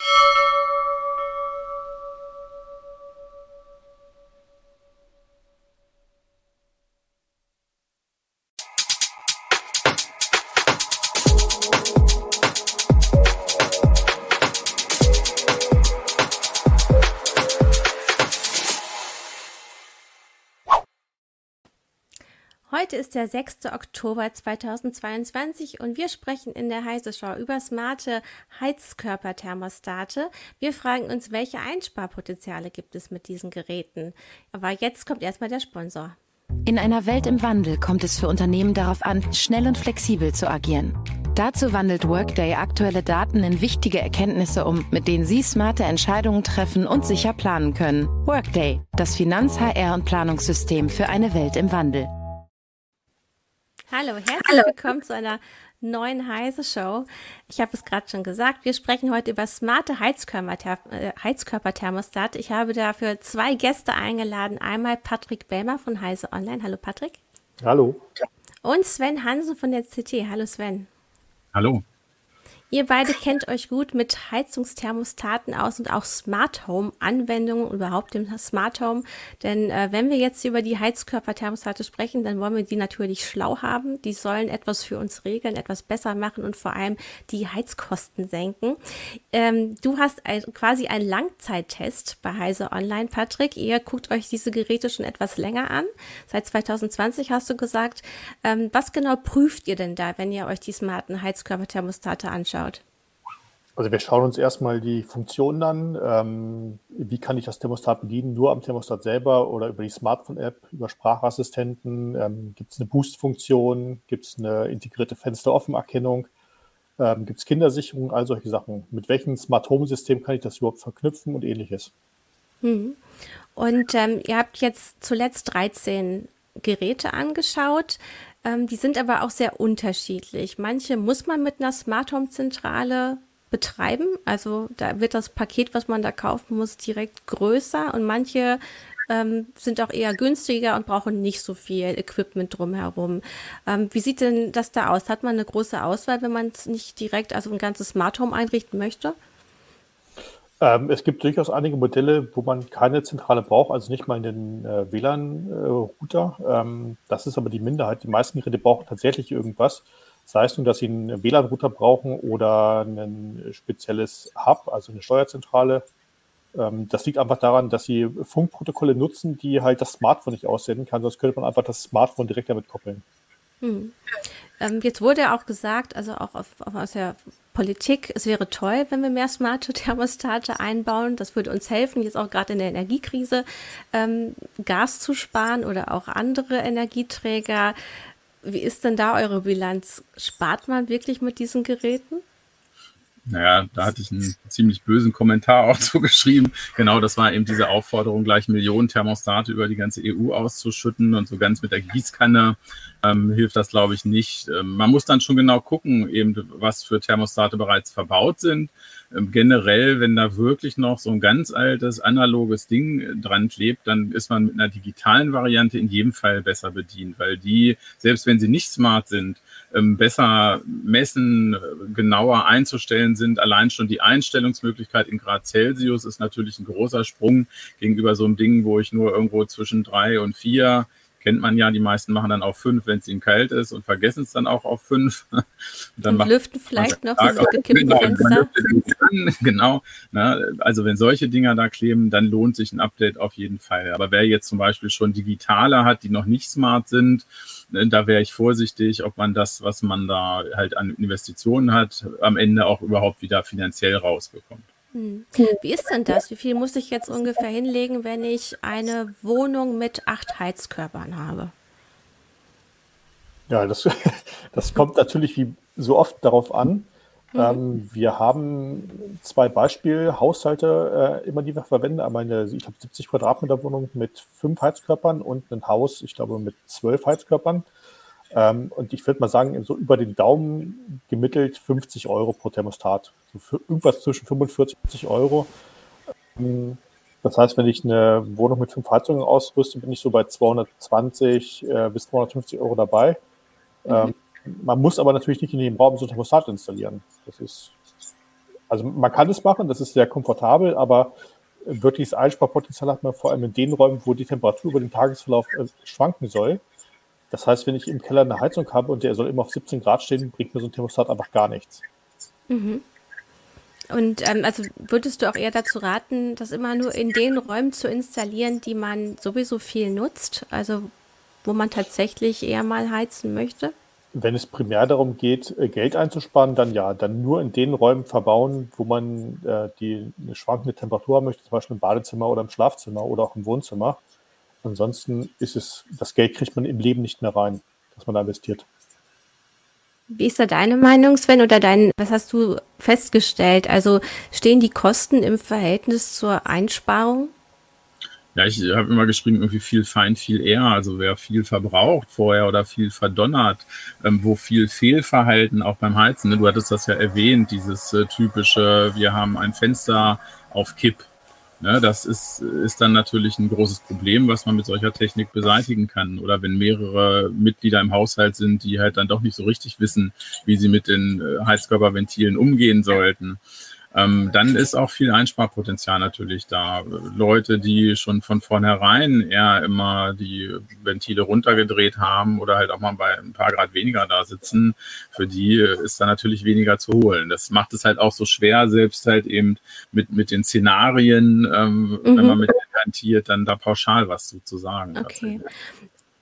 you Heute ist der 6. Oktober 2022 und wir sprechen in der Heise Show über smarte Heizkörperthermostate. Wir fragen uns, welche Einsparpotenziale gibt es mit diesen Geräten. Aber jetzt kommt erstmal der Sponsor. In einer Welt im Wandel kommt es für Unternehmen darauf an, schnell und flexibel zu agieren. Dazu wandelt Workday aktuelle Daten in wichtige Erkenntnisse um, mit denen Sie smarte Entscheidungen treffen und sicher planen können. Workday, das Finanz-, HR- und Planungssystem für eine Welt im Wandel. Hallo, herzlich Hallo. willkommen zu einer neuen Heise Show. Ich habe es gerade schon gesagt, wir sprechen heute über smarte äh, Heizkörperthermostate. Ich habe dafür zwei Gäste eingeladen. Einmal Patrick Bellmer von Heise Online. Hallo Patrick. Hallo. Und Sven Hansen von der CT. Hallo Sven. Hallo. Ihr beide kennt euch gut mit Heizungsthermostaten aus und auch Smart Home Anwendungen, überhaupt dem Smart Home. Denn äh, wenn wir jetzt über die Heizkörperthermostate sprechen, dann wollen wir die natürlich schlau haben. Die sollen etwas für uns regeln, etwas besser machen und vor allem die Heizkosten senken. Ähm, du hast ein, quasi einen Langzeittest bei Heise Online, Patrick. Ihr guckt euch diese Geräte schon etwas länger an. Seit 2020 hast du gesagt. Ähm, was genau prüft ihr denn da, wenn ihr euch die smarten Heizkörperthermostate anschaut? Anschaut? Also wir schauen uns erstmal die Funktionen an. Ähm, wie kann ich das Thermostat bedienen? Nur am Thermostat selber oder über die Smartphone-App, über Sprachassistenten? Ähm, Gibt es eine Boost-Funktion? Gibt es eine integrierte Fenster-Offen-Erkennung? Ähm, Gibt es Kindersicherung? All solche Sachen. Mit welchem Smart-Home-System kann ich das überhaupt verknüpfen und ähnliches? Hm. Und ähm, ihr habt jetzt zuletzt 13 Geräte angeschaut. Ähm, die sind aber auch sehr unterschiedlich. Manche muss man mit einer Smart Home Zentrale betreiben. Also da wird das Paket, was man da kaufen muss, direkt größer und manche ähm, sind auch eher günstiger und brauchen nicht so viel Equipment drumherum. Ähm, wie sieht denn das da aus? Hat man eine große Auswahl, wenn man es nicht direkt, also ein ganzes Smart Home einrichten möchte? Ähm, es gibt durchaus einige Modelle, wo man keine Zentrale braucht, also nicht mal in den äh, WLAN-Router. Äh, ähm, das ist aber die Minderheit. Die meisten Geräte brauchen tatsächlich irgendwas. Sei es nun, dass sie einen WLAN-Router brauchen oder ein spezielles Hub, also eine Steuerzentrale. Ähm, das liegt einfach daran, dass sie Funkprotokolle nutzen, die halt das Smartphone nicht aussenden kann. Sonst könnte man einfach das Smartphone direkt damit koppeln. Hm. Ähm, jetzt wurde auch gesagt, also auch auf, auf, aus der Politik, es wäre toll, wenn wir mehr smarte Thermostate einbauen. Das würde uns helfen, jetzt auch gerade in der Energiekrise ähm, Gas zu sparen oder auch andere Energieträger. Wie ist denn da eure Bilanz? Spart man wirklich mit diesen Geräten? Naja, da hatte ich einen ziemlich bösen Kommentar auch zu geschrieben. Genau, das war eben diese Aufforderung, gleich Millionen Thermostate über die ganze EU auszuschütten und so ganz mit der Gießkanne ähm, hilft das, glaube ich, nicht. Ähm, man muss dann schon genau gucken, eben was für Thermostate bereits verbaut sind. Ähm, generell, wenn da wirklich noch so ein ganz altes analoges Ding äh, dran klebt, dann ist man mit einer digitalen Variante in jedem Fall besser bedient, weil die, selbst wenn sie nicht smart sind, besser messen, äh, genauer einzustellen sind. Allein schon die Einstellungsmöglichkeit in Grad Celsius ist natürlich ein großer Sprung gegenüber so einem Ding, wo ich nur irgendwo zwischen drei und vier kennt man ja, die meisten machen dann auf fünf, wenn es ihnen kalt ist und vergessen es dann auch auf fünf. und, dann und lüften vielleicht noch so gekippte genau, Fenster. Genau. Ne? Also wenn solche Dinger da kleben, dann lohnt sich ein Update auf jeden Fall. Aber wer jetzt zum Beispiel schon digitale hat, die noch nicht smart sind, ne, da wäre ich vorsichtig, ob man das, was man da halt an Investitionen hat, am Ende auch überhaupt wieder finanziell rausbekommt. Hm. Wie ist denn das? Wie viel muss ich jetzt ungefähr hinlegen, wenn ich eine Wohnung mit acht Heizkörpern habe? Ja, das, das kommt natürlich wie so oft darauf an, Mhm. Ähm, wir haben zwei Beispielhaushalte äh, immer, die wir verwenden. Einmal eine, ich glaube, 70 Quadratmeter Wohnung mit fünf Heizkörpern und ein Haus, ich glaube, mit zwölf Heizkörpern. Ähm, und ich würde mal sagen, so über den Daumen gemittelt 50 Euro pro Thermostat. So für irgendwas zwischen 45 und 50 Euro. Ähm, das heißt, wenn ich eine Wohnung mit fünf Heizungen ausrüste, bin ich so bei 220 äh, bis 250 Euro dabei. Mhm. Ähm, man muss aber natürlich nicht in jedem Raum so ein Thermostat installieren. Das ist, also man kann es machen, das ist sehr komfortabel, aber wirkliches Einsparpotenzial hat man vor allem in den Räumen, wo die Temperatur über den Tagesverlauf äh, schwanken soll. Das heißt, wenn ich im Keller eine Heizung habe und der soll immer auf 17 Grad stehen, bringt mir so ein Thermostat einfach gar nichts. Mhm. Und ähm, also würdest du auch eher dazu raten, das immer nur in den Räumen zu installieren, die man sowieso viel nutzt, also wo man tatsächlich eher mal heizen möchte? Wenn es primär darum geht, äh, Geld einzusparen, dann ja, dann nur in den Räumen verbauen, wo man äh, die eine schwankende Temperatur haben möchte, zum Beispiel im Badezimmer oder im Schlafzimmer oder auch im Wohnzimmer. Ansonsten ist es, das Geld kriegt man im Leben nicht mehr rein, das man da investiert. Wie ist da deine Meinung, Sven, oder dein, was hast du festgestellt? Also stehen die Kosten im Verhältnis zur Einsparung? Ja, ich habe immer geschrieben, irgendwie viel fein, viel eher. Also wer viel verbraucht vorher oder viel verdonnert, ähm, wo viel Fehlverhalten auch beim Heizen. Ne? Du hattest das ja erwähnt, dieses äh, typische, wir haben ein Fenster auf Kipp Ne, das ist, ist dann natürlich ein großes Problem, was man mit solcher Technik beseitigen kann. Oder wenn mehrere Mitglieder im Haushalt sind, die halt dann doch nicht so richtig wissen, wie sie mit den äh, Heizkörperventilen umgehen sollten ähm, dann ist auch viel Einsparpotenzial natürlich da. Leute, die schon von vornherein eher immer die Ventile runtergedreht haben oder halt auch mal bei ein paar Grad weniger da sitzen, für die ist da natürlich weniger zu holen. Das macht es halt auch so schwer, selbst halt eben mit, mit den Szenarien, ähm, mhm. wenn man mit hantiert, dann da pauschal was zu, zu sagen. Okay.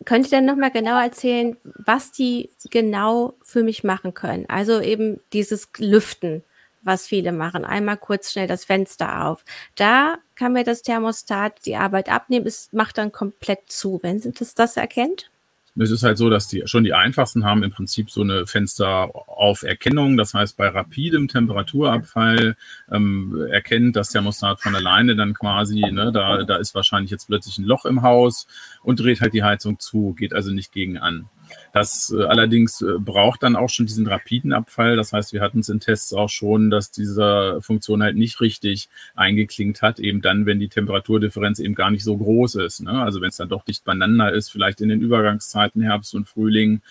Könnt ihr dann nochmal genauer erzählen, was die genau für mich machen können? Also eben dieses Lüften was viele machen. Einmal kurz schnell das Fenster auf. Da kann mir das Thermostat die Arbeit abnehmen. Es macht dann komplett zu, wenn es das erkennt. Es ist halt so, dass die schon die einfachsten haben im Prinzip so eine Fensterauferkennung. Das heißt, bei rapidem Temperaturabfall ähm, erkennt das Thermostat von alleine dann quasi, ne, da, da ist wahrscheinlich jetzt plötzlich ein Loch im Haus und dreht halt die Heizung zu, geht also nicht gegen an. Das äh, allerdings äh, braucht dann auch schon diesen rapiden Abfall. Das heißt, wir hatten es in Tests auch schon, dass diese Funktion halt nicht richtig eingeklingt hat, eben dann, wenn die Temperaturdifferenz eben gar nicht so groß ist. Ne? Also wenn es dann doch dicht beieinander ist, vielleicht in den Übergangszeiten Herbst und Frühling.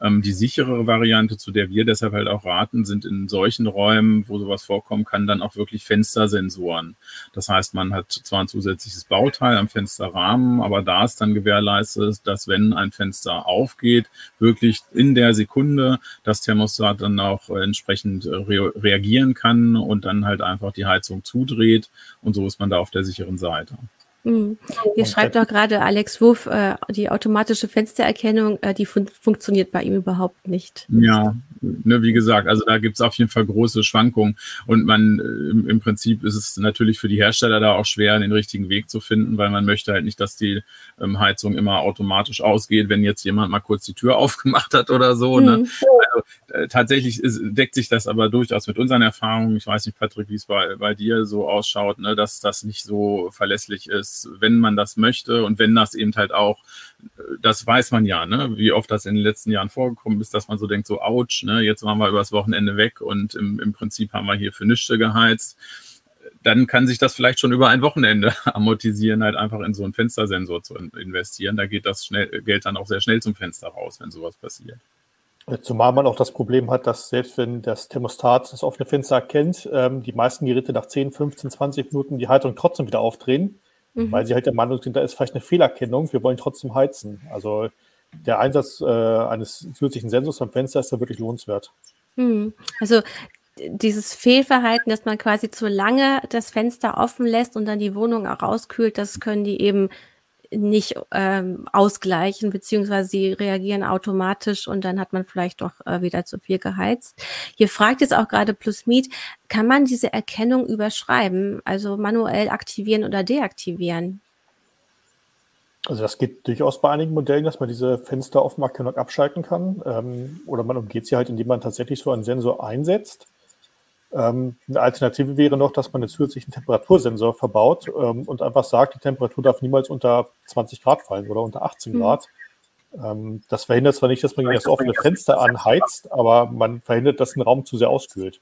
Ähm, die sichere Variante, zu der wir deshalb halt auch raten, sind in solchen Räumen, wo sowas vorkommen kann, dann auch wirklich Fenstersensoren. Das heißt, man hat zwar ein zusätzliches Bauteil am Fensterrahmen, aber da ist dann gewährleistet, dass wenn ein Fenster aufgeht, wirklich in der Sekunde das Thermostat dann auch entsprechend re reagieren kann und dann halt einfach die Heizung zudreht. Und so ist man da auf der sicheren Seite. Mhm. Hier schreibt doch gerade Alex Wuff, äh, die automatische Fenstererkennung, äh, die fun funktioniert bei ihm überhaupt nicht. Ja, ne, wie gesagt, also da gibt es auf jeden Fall große Schwankungen und man äh, im, im, Prinzip ist es natürlich für die Hersteller da auch schwer, den richtigen Weg zu finden, weil man möchte halt nicht, dass die ähm, Heizung immer automatisch ausgeht, wenn jetzt jemand mal kurz die Tür aufgemacht hat oder so. Ne? Mhm. Ne? Also, äh, tatsächlich ist, deckt sich das aber durchaus mit unseren Erfahrungen. Ich weiß nicht, Patrick, wie es bei, bei dir so ausschaut, ne, dass das nicht so verlässlich ist wenn man das möchte und wenn das eben halt auch, das weiß man ja, ne, wie oft das in den letzten Jahren vorgekommen ist, dass man so denkt, so ouch, ne, jetzt waren wir übers Wochenende weg und im, im Prinzip haben wir hier für Nischte geheizt. Dann kann sich das vielleicht schon über ein Wochenende amortisieren, halt einfach in so einen Fenstersensor zu investieren. Da geht das schnell, Geld dann auch sehr schnell zum Fenster raus, wenn sowas passiert. Zumal man auch das Problem hat, dass selbst wenn das Thermostat das offene Fenster erkennt, ähm, die meisten Geräte nach 10, 15, 20 Minuten die Heizung trotzdem wieder aufdrehen mhm. weil sie halt der Meinung sind, da ist vielleicht eine Fehlerkennung, wir wollen trotzdem heizen. Also der Einsatz äh, eines zusätzlichen Sensors am Fenster ist da wirklich lohnenswert. Mhm. Also dieses Fehlverhalten, dass man quasi zu lange das Fenster offen lässt und dann die Wohnung auch rauskühlt, das können die eben nicht ähm, ausgleichen, beziehungsweise sie reagieren automatisch und dann hat man vielleicht doch äh, wieder zu viel geheizt. Hier fragt jetzt auch gerade Plusmeet, kann man diese Erkennung überschreiben, also manuell aktivieren oder deaktivieren? Also das geht durchaus bei einigen Modellen, dass man diese Fensteroffenerkennung abschalten kann. Ähm, oder man umgeht sie halt, indem man tatsächlich so einen Sensor einsetzt. Ähm, eine Alternative wäre noch, dass man einen zusätzlichen Temperatursensor verbaut ähm, und einfach sagt, die Temperatur darf niemals unter 20 Grad fallen oder unter 18 mhm. Grad. Ähm, das verhindert zwar nicht, dass man das offene Fenster anheizt, aber man verhindert, dass ein Raum zu sehr auskühlt.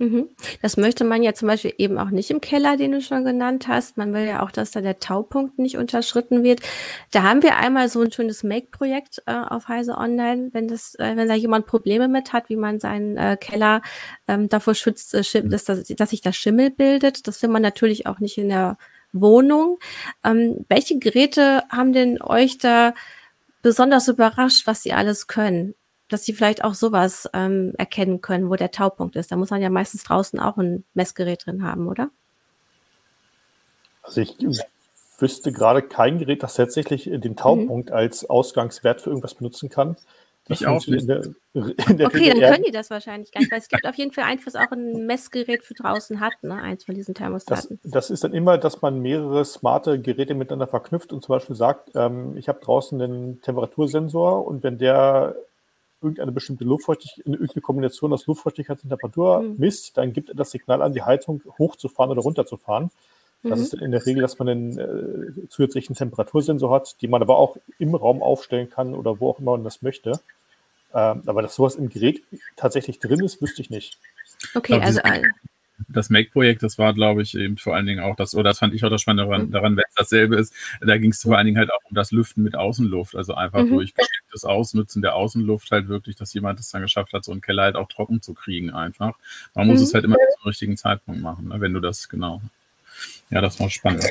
Mhm. Das möchte man ja zum Beispiel eben auch nicht im Keller, den du schon genannt hast. Man will ja auch, dass da der Taupunkt nicht unterschritten wird. Da haben wir einmal so ein schönes Make-Projekt äh, auf Heise Online, wenn das, äh, wenn da jemand Probleme mit hat, wie man seinen äh, Keller ähm, davor schützt, äh, dass, dass, dass sich da Schimmel bildet. Das will man natürlich auch nicht in der Wohnung. Ähm, welche Geräte haben denn euch da besonders überrascht, was sie alles können? Dass sie vielleicht auch sowas ähm, erkennen können, wo der Taupunkt ist. Da muss man ja meistens draußen auch ein Messgerät drin haben, oder? Also ich wüsste gerade kein Gerät, das tatsächlich den Taupunkt mhm. als Ausgangswert für irgendwas benutzen kann. Das ich auch nicht. Der, okay, dann können die das wahrscheinlich gar nicht, weil es gibt auf jeden Fall eins, was auch ein Messgerät für draußen hat, ne? eins von diesen Thermostaten. Das, das ist dann immer, dass man mehrere smarte Geräte miteinander verknüpft und zum Beispiel sagt, ähm, ich habe draußen einen Temperatursensor und wenn der irgendeine bestimmte Luftfeuchtigkeit, irgendeine Kombination aus Luftfeuchtigkeit und Temperatur mhm. misst, dann gibt er das Signal an, die Heizung hochzufahren oder runterzufahren. Das mhm. ist in der Regel, dass man einen äh, zusätzlichen Temperatursensor hat, den man aber auch im Raum aufstellen kann oder wo auch immer man das möchte. Ähm, aber dass sowas im Gerät tatsächlich drin ist, wüsste ich nicht. Okay, also das Make-Projekt, das war, glaube ich, eben vor allen Dingen auch das, oder das fand ich auch das Spannende daran, mhm. daran wenn es dasselbe ist, da ging es vor allen Dingen halt auch um das Lüften mit Außenluft, also einfach mhm. durch geschicktes Ausnutzen der Außenluft halt wirklich, dass jemand es dann geschafft hat, so einen Keller halt auch trocken zu kriegen einfach. Man mhm. muss es halt immer zum richtigen Zeitpunkt machen, ne, wenn du das, genau. Ja, das war spannend.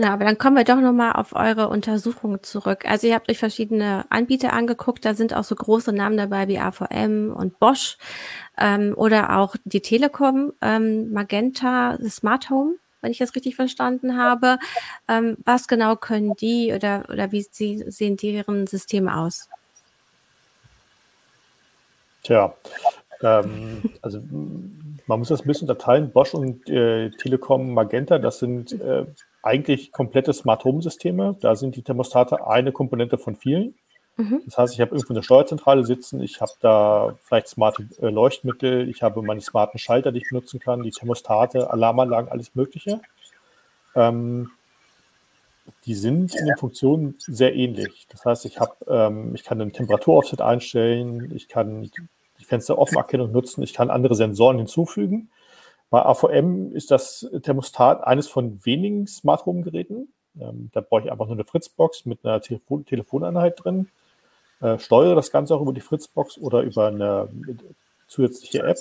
Genau, aber dann kommen wir doch nochmal auf eure Untersuchung zurück. Also ihr habt euch verschiedene Anbieter angeguckt, da sind auch so große Namen dabei wie AVM und Bosch ähm, oder auch die Telekom, ähm, Magenta, Smart Home, wenn ich das richtig verstanden habe. Ähm, was genau können die oder, oder wie sie, sehen deren Systeme aus? Tja, ähm, also man muss das ein bisschen unterteilen. Bosch und äh, Telekom Magenta, das sind äh, eigentlich komplette Smart Home Systeme. Da sind die Thermostate eine Komponente von vielen. Mhm. Das heißt, ich habe irgendwo eine Steuerzentrale sitzen, ich habe da vielleicht smarte äh, Leuchtmittel, ich habe meine smarten Schalter, die ich benutzen kann, die Thermostate, Alarmanlagen, alles Mögliche. Ähm, die sind in den Funktionen sehr ähnlich. Das heißt, ich, hab, ähm, ich kann einen Temperaturaufset einstellen, ich kann die Fensteroffenerkennung nutzen, ich kann andere Sensoren hinzufügen. Bei AVM ist das Thermostat eines von wenigen Smart Home Geräten. Ähm, da brauche ich einfach nur eine Fritzbox mit einer Telefon Telefoneinheit drin, äh, steuere das Ganze auch über die Fritzbox oder über eine zusätzliche App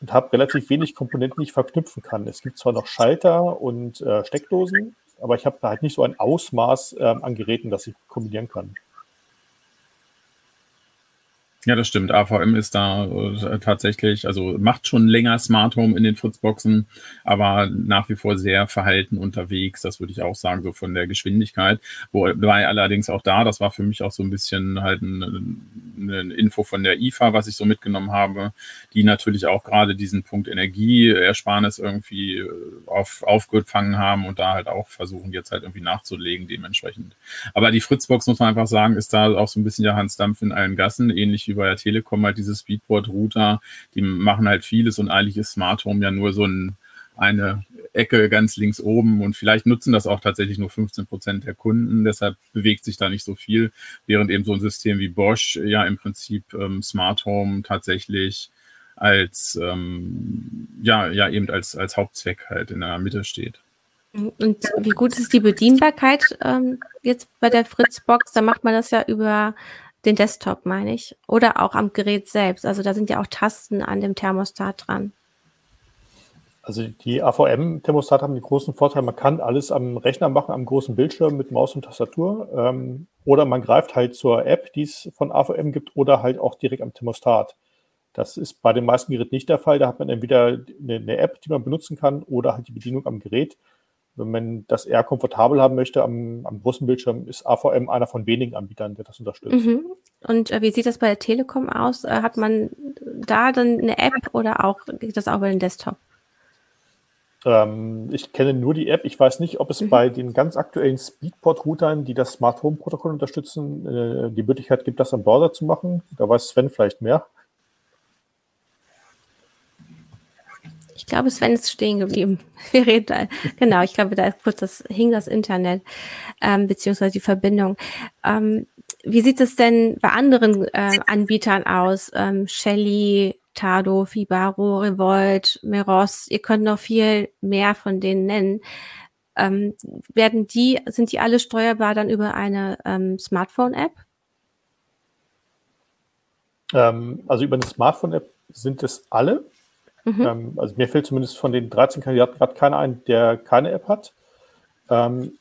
und habe relativ wenig Komponenten, die ich verknüpfen kann. Es gibt zwar noch Schalter und äh, Steckdosen, aber ich habe da halt nicht so ein Ausmaß äh, an Geräten, das ich kombinieren kann. Ja, das stimmt. AVM ist da äh, tatsächlich, also macht schon länger Smart Home in den Fritzboxen, aber nach wie vor sehr verhalten unterwegs. Das würde ich auch sagen, so von der Geschwindigkeit. Wobei allerdings auch da, das war für mich auch so ein bisschen halt ein, eine Info von der IFA, was ich so mitgenommen habe, die natürlich auch gerade diesen Punkt Energieersparnis irgendwie äh, auf, aufgefangen haben und da halt auch versuchen, jetzt halt irgendwie nachzulegen dementsprechend. Aber die Fritzbox, muss man einfach sagen, ist da auch so ein bisschen der Hans Dampf in allen Gassen, ähnlich wie bei der Telekom halt diese Speedboard-Router, die machen halt vieles und eigentlich ist Smart Home ja nur so ein, eine Ecke ganz links oben und vielleicht nutzen das auch tatsächlich nur 15 Prozent der Kunden, deshalb bewegt sich da nicht so viel, während eben so ein System wie Bosch ja im Prinzip ähm, Smart Home tatsächlich als ähm, ja ja eben als als Hauptzweck halt in der Mitte steht. Und wie gut ist die Bedienbarkeit ähm, jetzt bei der Fritzbox? Da macht man das ja über den Desktop, meine ich. Oder auch am Gerät selbst. Also da sind ja auch Tasten an dem Thermostat dran. Also die AVM-Thermostate haben den großen Vorteil, man kann alles am Rechner machen, am großen Bildschirm mit Maus und Tastatur. Ähm, oder man greift halt zur App, die es von AVM gibt, oder halt auch direkt am Thermostat. Das ist bei den meisten Geräten nicht der Fall. Da hat man entweder eine, eine App, die man benutzen kann, oder halt die Bedienung am Gerät. Wenn man das eher komfortabel haben möchte am, am großen Bildschirm, ist AVM einer von wenigen Anbietern, der das unterstützt. Mhm. Und äh, wie sieht das bei der Telekom aus? Äh, hat man da dann eine App oder auch geht das auch über den Desktop? Ähm, ich kenne nur die App. Ich weiß nicht, ob es mhm. bei den ganz aktuellen Speedport-Routern, die das Smart Home Protokoll unterstützen, äh, die Möglichkeit gibt, das am Browser zu machen. Da weiß Sven vielleicht mehr. Ich glaube, Sven ist stehen geblieben. Wir reden da, genau, ich glaube, da ist kurz das, hing das Internet, ähm, beziehungsweise die Verbindung. Ähm, wie sieht es denn bei anderen äh, Anbietern aus? Ähm, Shelly, Tado, Fibaro, Revolt, Meros, ihr könnt noch viel mehr von denen nennen. Ähm, werden die, sind die alle steuerbar dann über eine ähm, Smartphone-App? Ähm, also über eine Smartphone-App sind es alle. Mhm. Ähm, also mir fällt zumindest von den 13 Kandidaten gerade keiner ein, der keine App hat. Ähm,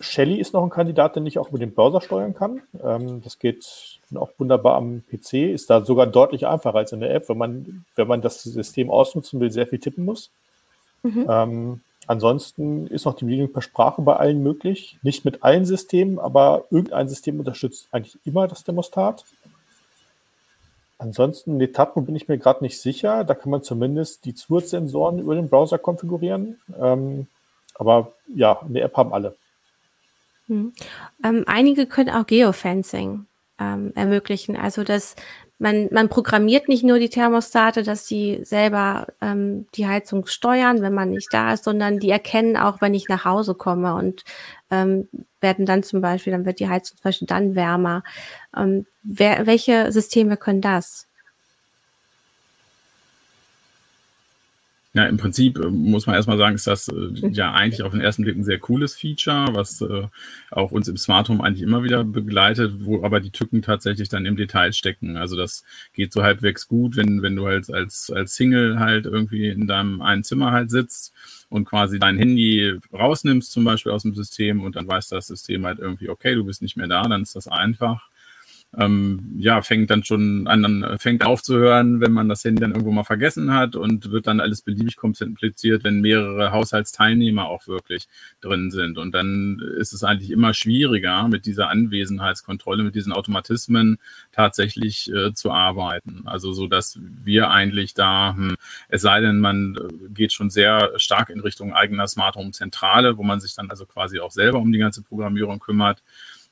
Shelly ist noch ein Kandidat, den ich auch über den Browser steuern kann. Ähm, das geht auch wunderbar am PC, ist da sogar deutlich einfacher als in der App, wenn man, wenn man das System ausnutzen will, sehr viel tippen muss. Mhm. Ähm, ansonsten ist noch die Bedienung per Sprache bei allen möglich. Nicht mit allen Systemen, aber irgendein System unterstützt eigentlich immer das Thermostat. Ansonsten, Netatmo bin ich mir gerade nicht sicher. Da kann man zumindest die Zusatzsensoren über den Browser konfigurieren. Ähm, aber ja, eine App haben alle. Hm. Ähm, einige können auch Geofencing ähm, ermöglichen. Also dass man, man programmiert nicht nur die Thermostate, dass die selber ähm, die Heizung steuern, wenn man nicht da ist, sondern die erkennen auch, wenn ich nach Hause komme und ähm, werden dann zum Beispiel, dann wird die Heizung zum Beispiel dann wärmer. Ähm, wer, welche Systeme können das? Ja, im Prinzip äh, muss man erstmal sagen, ist das äh, ja eigentlich auf den ersten Blick ein sehr cooles Feature, was äh, auch uns im Smart Home eigentlich immer wieder begleitet, wo aber die Tücken tatsächlich dann im Detail stecken. Also das geht so halbwegs gut, wenn, wenn du halt als, als Single halt irgendwie in deinem einen Zimmer halt sitzt und quasi dein Handy rausnimmst zum Beispiel aus dem System und dann weiß das System halt irgendwie, okay, du bist nicht mehr da, dann ist das einfach ähm, ja, fängt dann schon an, fängt aufzuhören, wenn man das Handy dann irgendwo mal vergessen hat und wird dann alles beliebig kompliziert, wenn mehrere Haushaltsteilnehmer auch wirklich drin sind. Und dann ist es eigentlich immer schwieriger, mit dieser Anwesenheitskontrolle, mit diesen Automatismen tatsächlich äh, zu arbeiten. Also so, dass wir eigentlich da, hm, es sei denn, man geht schon sehr stark in Richtung eigener Smart Home Zentrale, wo man sich dann also quasi auch selber um die ganze Programmierung kümmert,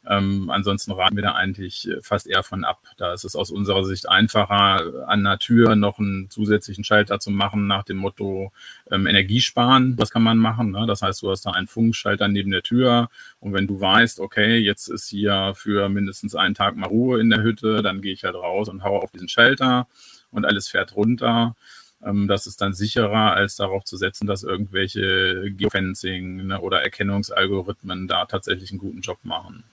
ähm, ansonsten raten wir da eigentlich äh, fast eher von ab. Da ist es aus unserer Sicht einfacher, an der Tür noch einen zusätzlichen Schalter zu machen nach dem Motto ähm, Energiesparen. Das kann man machen. Ne? Das heißt, du hast da einen Funkschalter neben der Tür und wenn du weißt, okay, jetzt ist hier für mindestens einen Tag mal Ruhe in der Hütte, dann gehe ich halt raus und haue auf diesen Schalter und alles fährt runter ähm, das ist dann sicherer, als darauf zu setzen, dass irgendwelche Geofencing ne, oder Erkennungsalgorithmen da tatsächlich einen guten Job machen.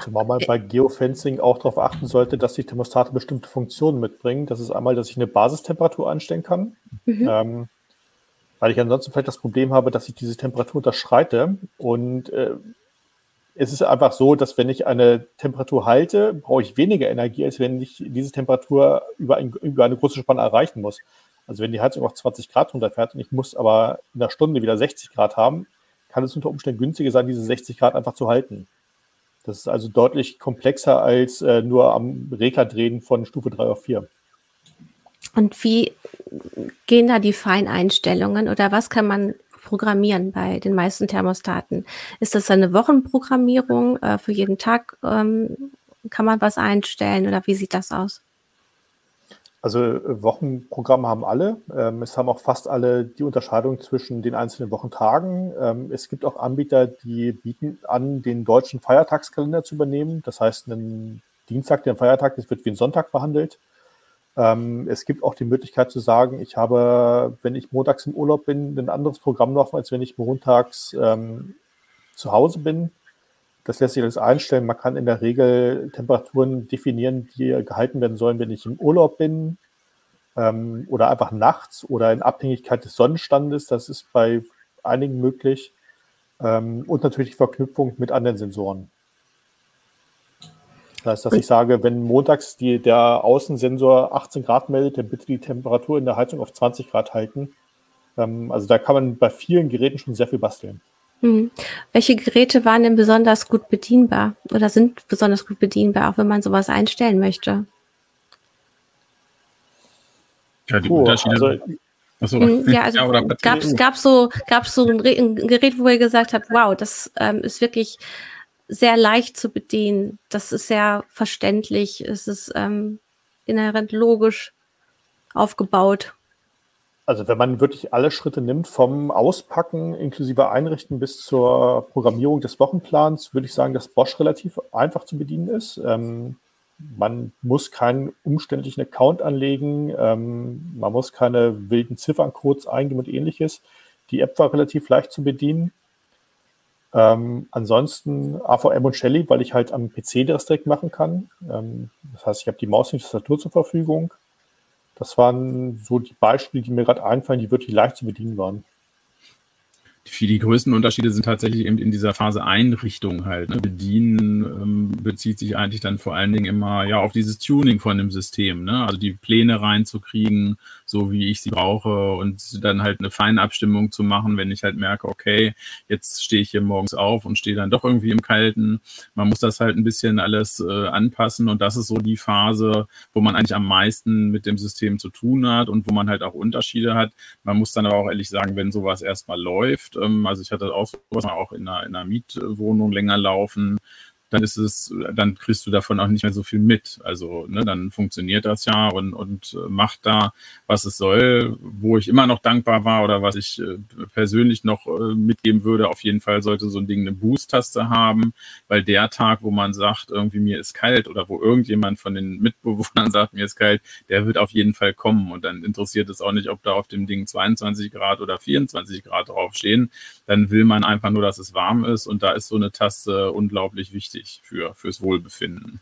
Zumal man bei Geofencing auch darauf achten sollte, dass die Thermostate bestimmte Funktionen mitbringen. Das ist einmal, dass ich eine Basistemperatur einstellen kann, mhm. ähm, weil ich ansonsten vielleicht das Problem habe, dass ich diese Temperatur unterschreite. Und äh, es ist einfach so, dass wenn ich eine Temperatur halte, brauche ich weniger Energie, als wenn ich diese Temperatur über, ein, über eine große Spanne erreichen muss. Also wenn die Heizung auf 20 Grad runterfährt und ich muss aber in einer Stunde wieder 60 Grad haben, kann es unter Umständen günstiger sein, diese 60 Grad einfach zu halten. Das ist also deutlich komplexer als äh, nur am Regler drehen von Stufe 3 auf 4. Und wie gehen da die Feineinstellungen oder was kann man programmieren bei den meisten Thermostaten? Ist das eine Wochenprogrammierung äh, für jeden Tag? Ähm, kann man was einstellen oder wie sieht das aus? Also äh, Wochenprogramme haben alle. Ähm, es haben auch fast alle die Unterscheidung zwischen den einzelnen Wochentagen. Ähm, es gibt auch Anbieter, die bieten an, den deutschen Feiertagskalender zu übernehmen. Das heißt, ein Dienstag, der ein Feiertag ist, wird wie ein Sonntag behandelt. Ähm, es gibt auch die Möglichkeit zu sagen, ich habe, wenn ich montags im Urlaub bin, ein anderes Programm noch, als wenn ich montags zu Hause bin. Das lässt sich alles einstellen. Man kann in der Regel Temperaturen definieren, die gehalten werden sollen, wenn ich im Urlaub bin ähm, oder einfach nachts oder in Abhängigkeit des Sonnenstandes. Das ist bei einigen möglich. Ähm, und natürlich die Verknüpfung mit anderen Sensoren. Das heißt, dass ich sage, wenn montags die, der Außensensor 18 Grad meldet, dann bitte die Temperatur in der Heizung auf 20 Grad halten. Ähm, also da kann man bei vielen Geräten schon sehr viel basteln. Hm. Welche Geräte waren denn besonders gut bedienbar oder sind besonders gut bedienbar, auch wenn man sowas einstellen möchte? Ja, die Puh, Unterschiede. Also, Achso. Hm, ja, also ja, gab es so, gab's so ein, ein, Gerät, wo ihr gesagt habt, wow, das ähm, ist wirklich sehr leicht zu bedienen. Das ist sehr verständlich. Es ist ähm, inhärent logisch aufgebaut. Also wenn man wirklich alle Schritte nimmt, vom Auspacken inklusive Einrichten bis zur Programmierung des Wochenplans, würde ich sagen, dass Bosch relativ einfach zu bedienen ist. Ähm, man muss keinen umständlichen Account anlegen, ähm, man muss keine wilden Zifferncodes eingeben und ähnliches. Die App war relativ leicht zu bedienen. Ähm, ansonsten AVM und Shelly, weil ich halt am PC das direkt machen kann. Ähm, das heißt, ich habe die Maus und die Tastatur zur Verfügung. Das waren so die Beispiele, die mir gerade einfallen, die wirklich leicht zu bedienen waren. Die, die größten Unterschiede sind tatsächlich eben in dieser Phase Einrichtung halt. Ne? Bedienen ähm, bezieht sich eigentlich dann vor allen Dingen immer ja auf dieses Tuning von dem System. Ne? Also die Pläne reinzukriegen, so wie ich sie brauche und dann halt eine Feinabstimmung zu machen, wenn ich halt merke, okay, jetzt stehe ich hier morgens auf und stehe dann doch irgendwie im Kalten. Man muss das halt ein bisschen alles äh, anpassen und das ist so die Phase, wo man eigentlich am meisten mit dem System zu tun hat und wo man halt auch Unterschiede hat. Man muss dann aber auch ehrlich sagen, wenn sowas erstmal läuft, ähm, also ich hatte auch sowas auch in einer, in einer Mietwohnung länger laufen dann ist es, dann kriegst du davon auch nicht mehr so viel mit. Also, ne, dann funktioniert das ja und, und äh, macht da, was es soll, wo ich immer noch dankbar war oder was ich äh, persönlich noch äh, mitgeben würde. Auf jeden Fall sollte so ein Ding eine Boost-Taste haben, weil der Tag, wo man sagt, irgendwie mir ist kalt oder wo irgendjemand von den Mitbewohnern sagt, mir ist kalt, der wird auf jeden Fall kommen und dann interessiert es auch nicht, ob da auf dem Ding 22 Grad oder 24 Grad draufstehen. Dann will man einfach nur, dass es warm ist und da ist so eine Taste unglaublich wichtig wichtig für, fürs Wohlbefinden.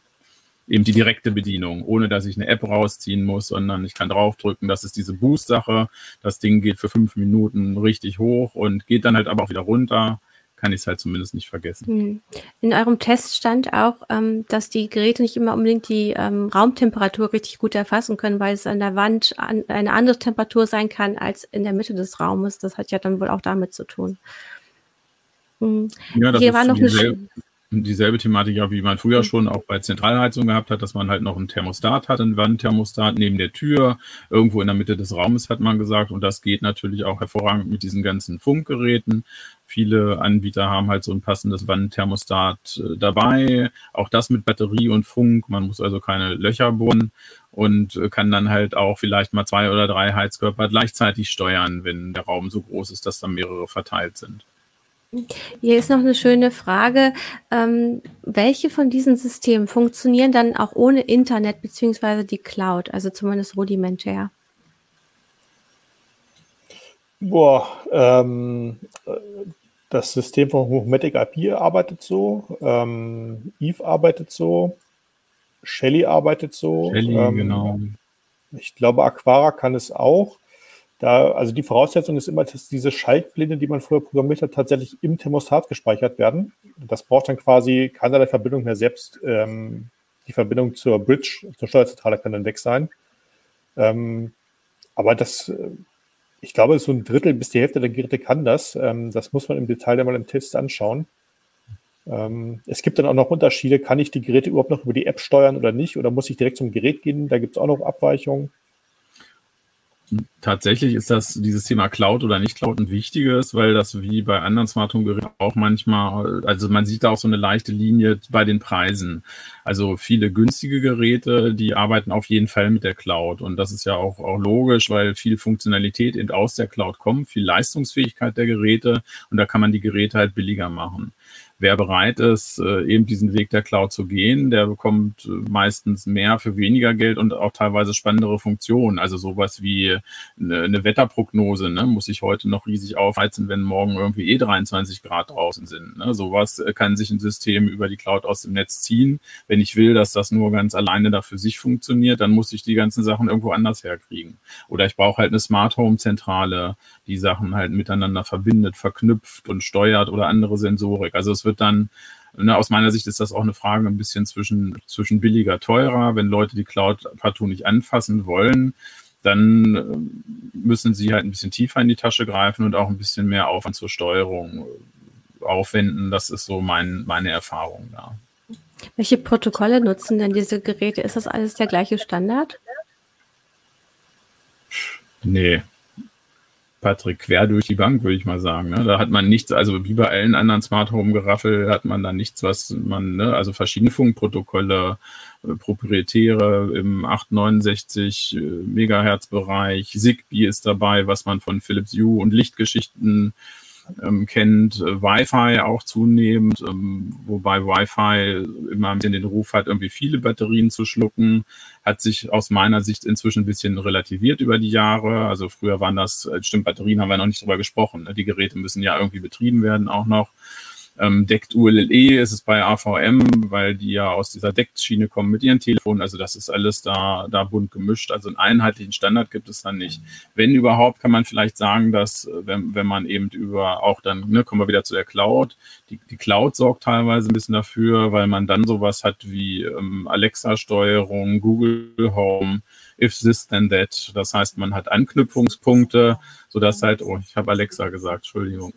Eben die direkte Bedienung, ohne dass ich eine App rausziehen muss, sondern ich kann draufdrücken. Das ist diese Boost-Sache. Das Ding geht für fünf Minuten richtig hoch und geht dann halt aber auch wieder runter kann ich es halt zumindest nicht vergessen. Hm. In eurem Test stand auch, ähm, dass die Geräte nicht immer unbedingt die ähm, Raumtemperatur richtig gut erfassen können, weil es an der Wand an, eine andere Temperatur sein kann als in der Mitte des Raumes. Das hat ja dann wohl auch damit zu tun. Hm. Ja, das Hier war noch eine dieselbe Thematik, ja, wie man früher schon auch bei Zentralheizung gehabt hat, dass man halt noch einen Thermostat hat, einen Wandthermostat neben der Tür, irgendwo in der Mitte des Raumes, hat man gesagt. Und das geht natürlich auch hervorragend mit diesen ganzen Funkgeräten. Viele Anbieter haben halt so ein passendes Wandthermostat äh, dabei. Auch das mit Batterie und Funk. Man muss also keine Löcher bohren und äh, kann dann halt auch vielleicht mal zwei oder drei Heizkörper gleichzeitig steuern, wenn der Raum so groß ist, dass da mehrere verteilt sind. Hier ist noch eine schöne Frage. Ähm, welche von diesen Systemen funktionieren dann auch ohne Internet beziehungsweise die Cloud, also zumindest rudimentär? Boah, ähm, das System von Hochmatic IP arbeitet so, ähm, Eve arbeitet so, Shelly arbeitet so. Shelly, ähm, genau. Ich glaube, Aquara kann es auch. Da, also die Voraussetzung ist immer, dass diese Schaltpläne, die man vorher programmiert hat, tatsächlich im Thermostat gespeichert werden. Das braucht dann quasi keinerlei Verbindung mehr selbst. Ähm, die Verbindung zur Bridge, zur Steuerzentrale kann dann weg sein. Ähm, aber das, äh, ich glaube, so ein Drittel bis die Hälfte der Geräte kann das. Ähm, das muss man im Detail dann mal im Test anschauen. Ähm, es gibt dann auch noch Unterschiede. Kann ich die Geräte überhaupt noch über die App steuern oder nicht? Oder muss ich direkt zum Gerät gehen? Da gibt es auch noch Abweichungen tatsächlich ist das dieses Thema Cloud oder nicht Cloud ein wichtiges, weil das wie bei anderen Smart Home Geräten auch manchmal, also man sieht da auch so eine leichte Linie bei den Preisen. Also viele günstige Geräte, die arbeiten auf jeden Fall mit der Cloud. Und das ist ja auch, auch logisch, weil viel Funktionalität eben aus der Cloud kommt, viel Leistungsfähigkeit der Geräte. Und da kann man die Geräte halt billiger machen wer bereit ist, äh, eben diesen Weg der Cloud zu gehen, der bekommt äh, meistens mehr für weniger Geld und auch teilweise spannendere Funktionen. Also sowas wie eine, eine Wetterprognose, ne? muss ich heute noch riesig aufheizen, wenn morgen irgendwie eh 23 Grad draußen sind. Ne? Sowas äh, kann sich ein System über die Cloud aus dem Netz ziehen. Wenn ich will, dass das nur ganz alleine da für sich funktioniert, dann muss ich die ganzen Sachen irgendwo anders herkriegen. Oder ich brauche halt eine Smart Home Zentrale, die Sachen halt miteinander verbindet, verknüpft und steuert oder andere Sensorik. Also es wird dann, ne, aus meiner Sicht ist das auch eine Frage ein bisschen zwischen, zwischen billiger, teurer. Wenn Leute die Cloud partout nicht anfassen wollen, dann äh, müssen sie halt ein bisschen tiefer in die Tasche greifen und auch ein bisschen mehr Aufwand zur Steuerung äh, aufwenden. Das ist so mein, meine Erfahrung da. Welche Protokolle nutzen denn diese Geräte? Ist das alles der gleiche Standard? Nee, Patrick, quer durch die Bank, würde ich mal sagen. Ne? Da hat man nichts, also wie bei allen anderen Smart Home Geraffel hat man da nichts, was man, ne, also verschiedene Funkprotokolle, äh, proprietäre im 869 äh, Megahertz Bereich, Zigbee ist dabei, was man von Philips Hue und Lichtgeschichten ähm, kennt, äh, Wi-Fi auch zunehmend, ähm, wobei Wi-Fi immer ein bisschen den Ruf hat, irgendwie viele Batterien zu schlucken, hat sich aus meiner Sicht inzwischen ein bisschen relativiert über die Jahre. Also früher waren das, äh, stimmt, Batterien haben wir noch nicht drüber gesprochen. Ne? Die Geräte müssen ja irgendwie betrieben werden auch noch ähm, deckt ULLE, ist es bei AVM, weil die ja aus dieser Deckt-Schiene kommen mit ihren Telefonen. Also das ist alles da, da bunt gemischt. Also einen einheitlichen Standard gibt es dann nicht. Wenn überhaupt, kann man vielleicht sagen, dass äh, wenn, wenn man eben über auch dann, ne, kommen wir wieder zu der Cloud, die, die Cloud sorgt teilweise ein bisschen dafür, weil man dann sowas hat wie ähm, Alexa-Steuerung, Google Home, if this then that. Das heißt, man hat Anknüpfungspunkte, sodass halt, oh, ich habe Alexa gesagt, Entschuldigung.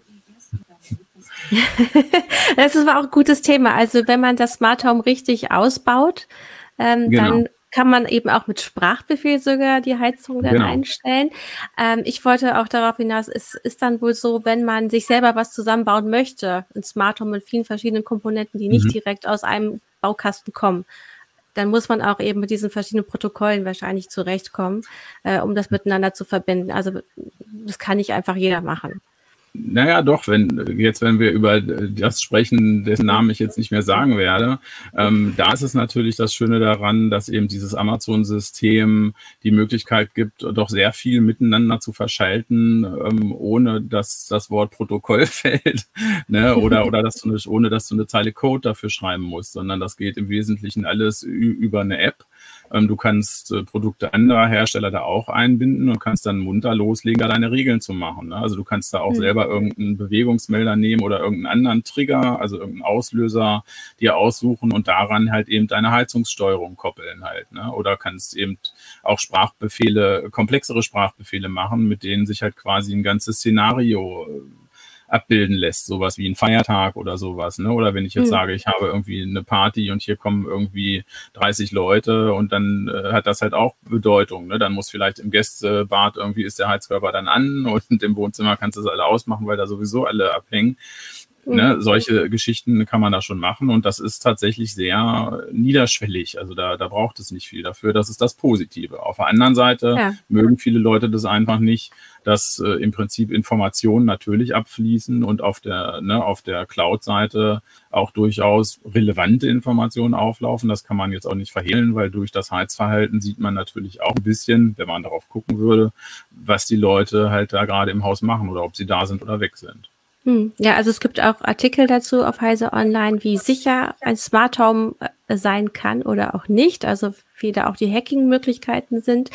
das ist auch ein gutes Thema. Also wenn man das Smart Home richtig ausbaut, ähm, genau. dann kann man eben auch mit Sprachbefehl sogar die Heizung dann genau. einstellen. Ähm, ich wollte auch darauf hinaus, es ist dann wohl so, wenn man sich selber was zusammenbauen möchte, ein Smart Home mit vielen verschiedenen Komponenten, die nicht mhm. direkt aus einem Baukasten kommen, dann muss man auch eben mit diesen verschiedenen Protokollen wahrscheinlich zurechtkommen, äh, um das miteinander zu verbinden. Also das kann nicht einfach jeder machen. Naja, doch, wenn jetzt, wenn wir über das sprechen, dessen Namen ich jetzt nicht mehr sagen werde, ähm, da ist es natürlich das Schöne daran, dass eben dieses Amazon-System die Möglichkeit gibt, doch sehr viel miteinander zu verschalten, ähm, ohne dass das Wort Protokoll fällt, ne? oder, oder dass du nicht, ohne dass du eine Zeile Code dafür schreiben musst, sondern das geht im Wesentlichen alles über eine App. Ähm, du kannst äh, Produkte anderer Hersteller da auch einbinden und kannst dann munter loslegen, da deine Regeln zu machen. Ne? Also du kannst da auch mhm. selber irgendeinen Bewegungsmelder nehmen oder irgendeinen anderen Trigger, also irgendeinen Auslöser dir aussuchen und daran halt eben deine Heizungssteuerung koppeln halt. Ne? Oder kannst eben auch Sprachbefehle, komplexere Sprachbefehle machen, mit denen sich halt quasi ein ganzes Szenario äh, abbilden lässt, sowas wie ein Feiertag oder sowas, ne? Oder wenn ich jetzt mhm. sage, ich habe irgendwie eine Party und hier kommen irgendwie 30 Leute und dann äh, hat das halt auch Bedeutung, ne? Dann muss vielleicht im Gästebad irgendwie ist der Heizkörper dann an und im Wohnzimmer kannst du es alle ausmachen, weil da sowieso alle abhängen. Ne, mhm. solche Geschichten kann man da schon machen und das ist tatsächlich sehr niederschwellig. Also da, da braucht es nicht viel dafür. Das ist das Positive. Auf der anderen Seite ja. mögen viele Leute das einfach nicht, dass äh, im Prinzip Informationen natürlich abfließen und auf der, ne, auf der Cloud-Seite auch durchaus relevante Informationen auflaufen. Das kann man jetzt auch nicht verhehlen, weil durch das Heizverhalten sieht man natürlich auch ein bisschen, wenn man darauf gucken würde, was die Leute halt da gerade im Haus machen oder ob sie da sind oder weg sind. Hm. Ja, also es gibt auch Artikel dazu auf Heise Online, wie sicher ein Smart Home äh, sein kann oder auch nicht. Also wie da auch die Hacking-Möglichkeiten sind.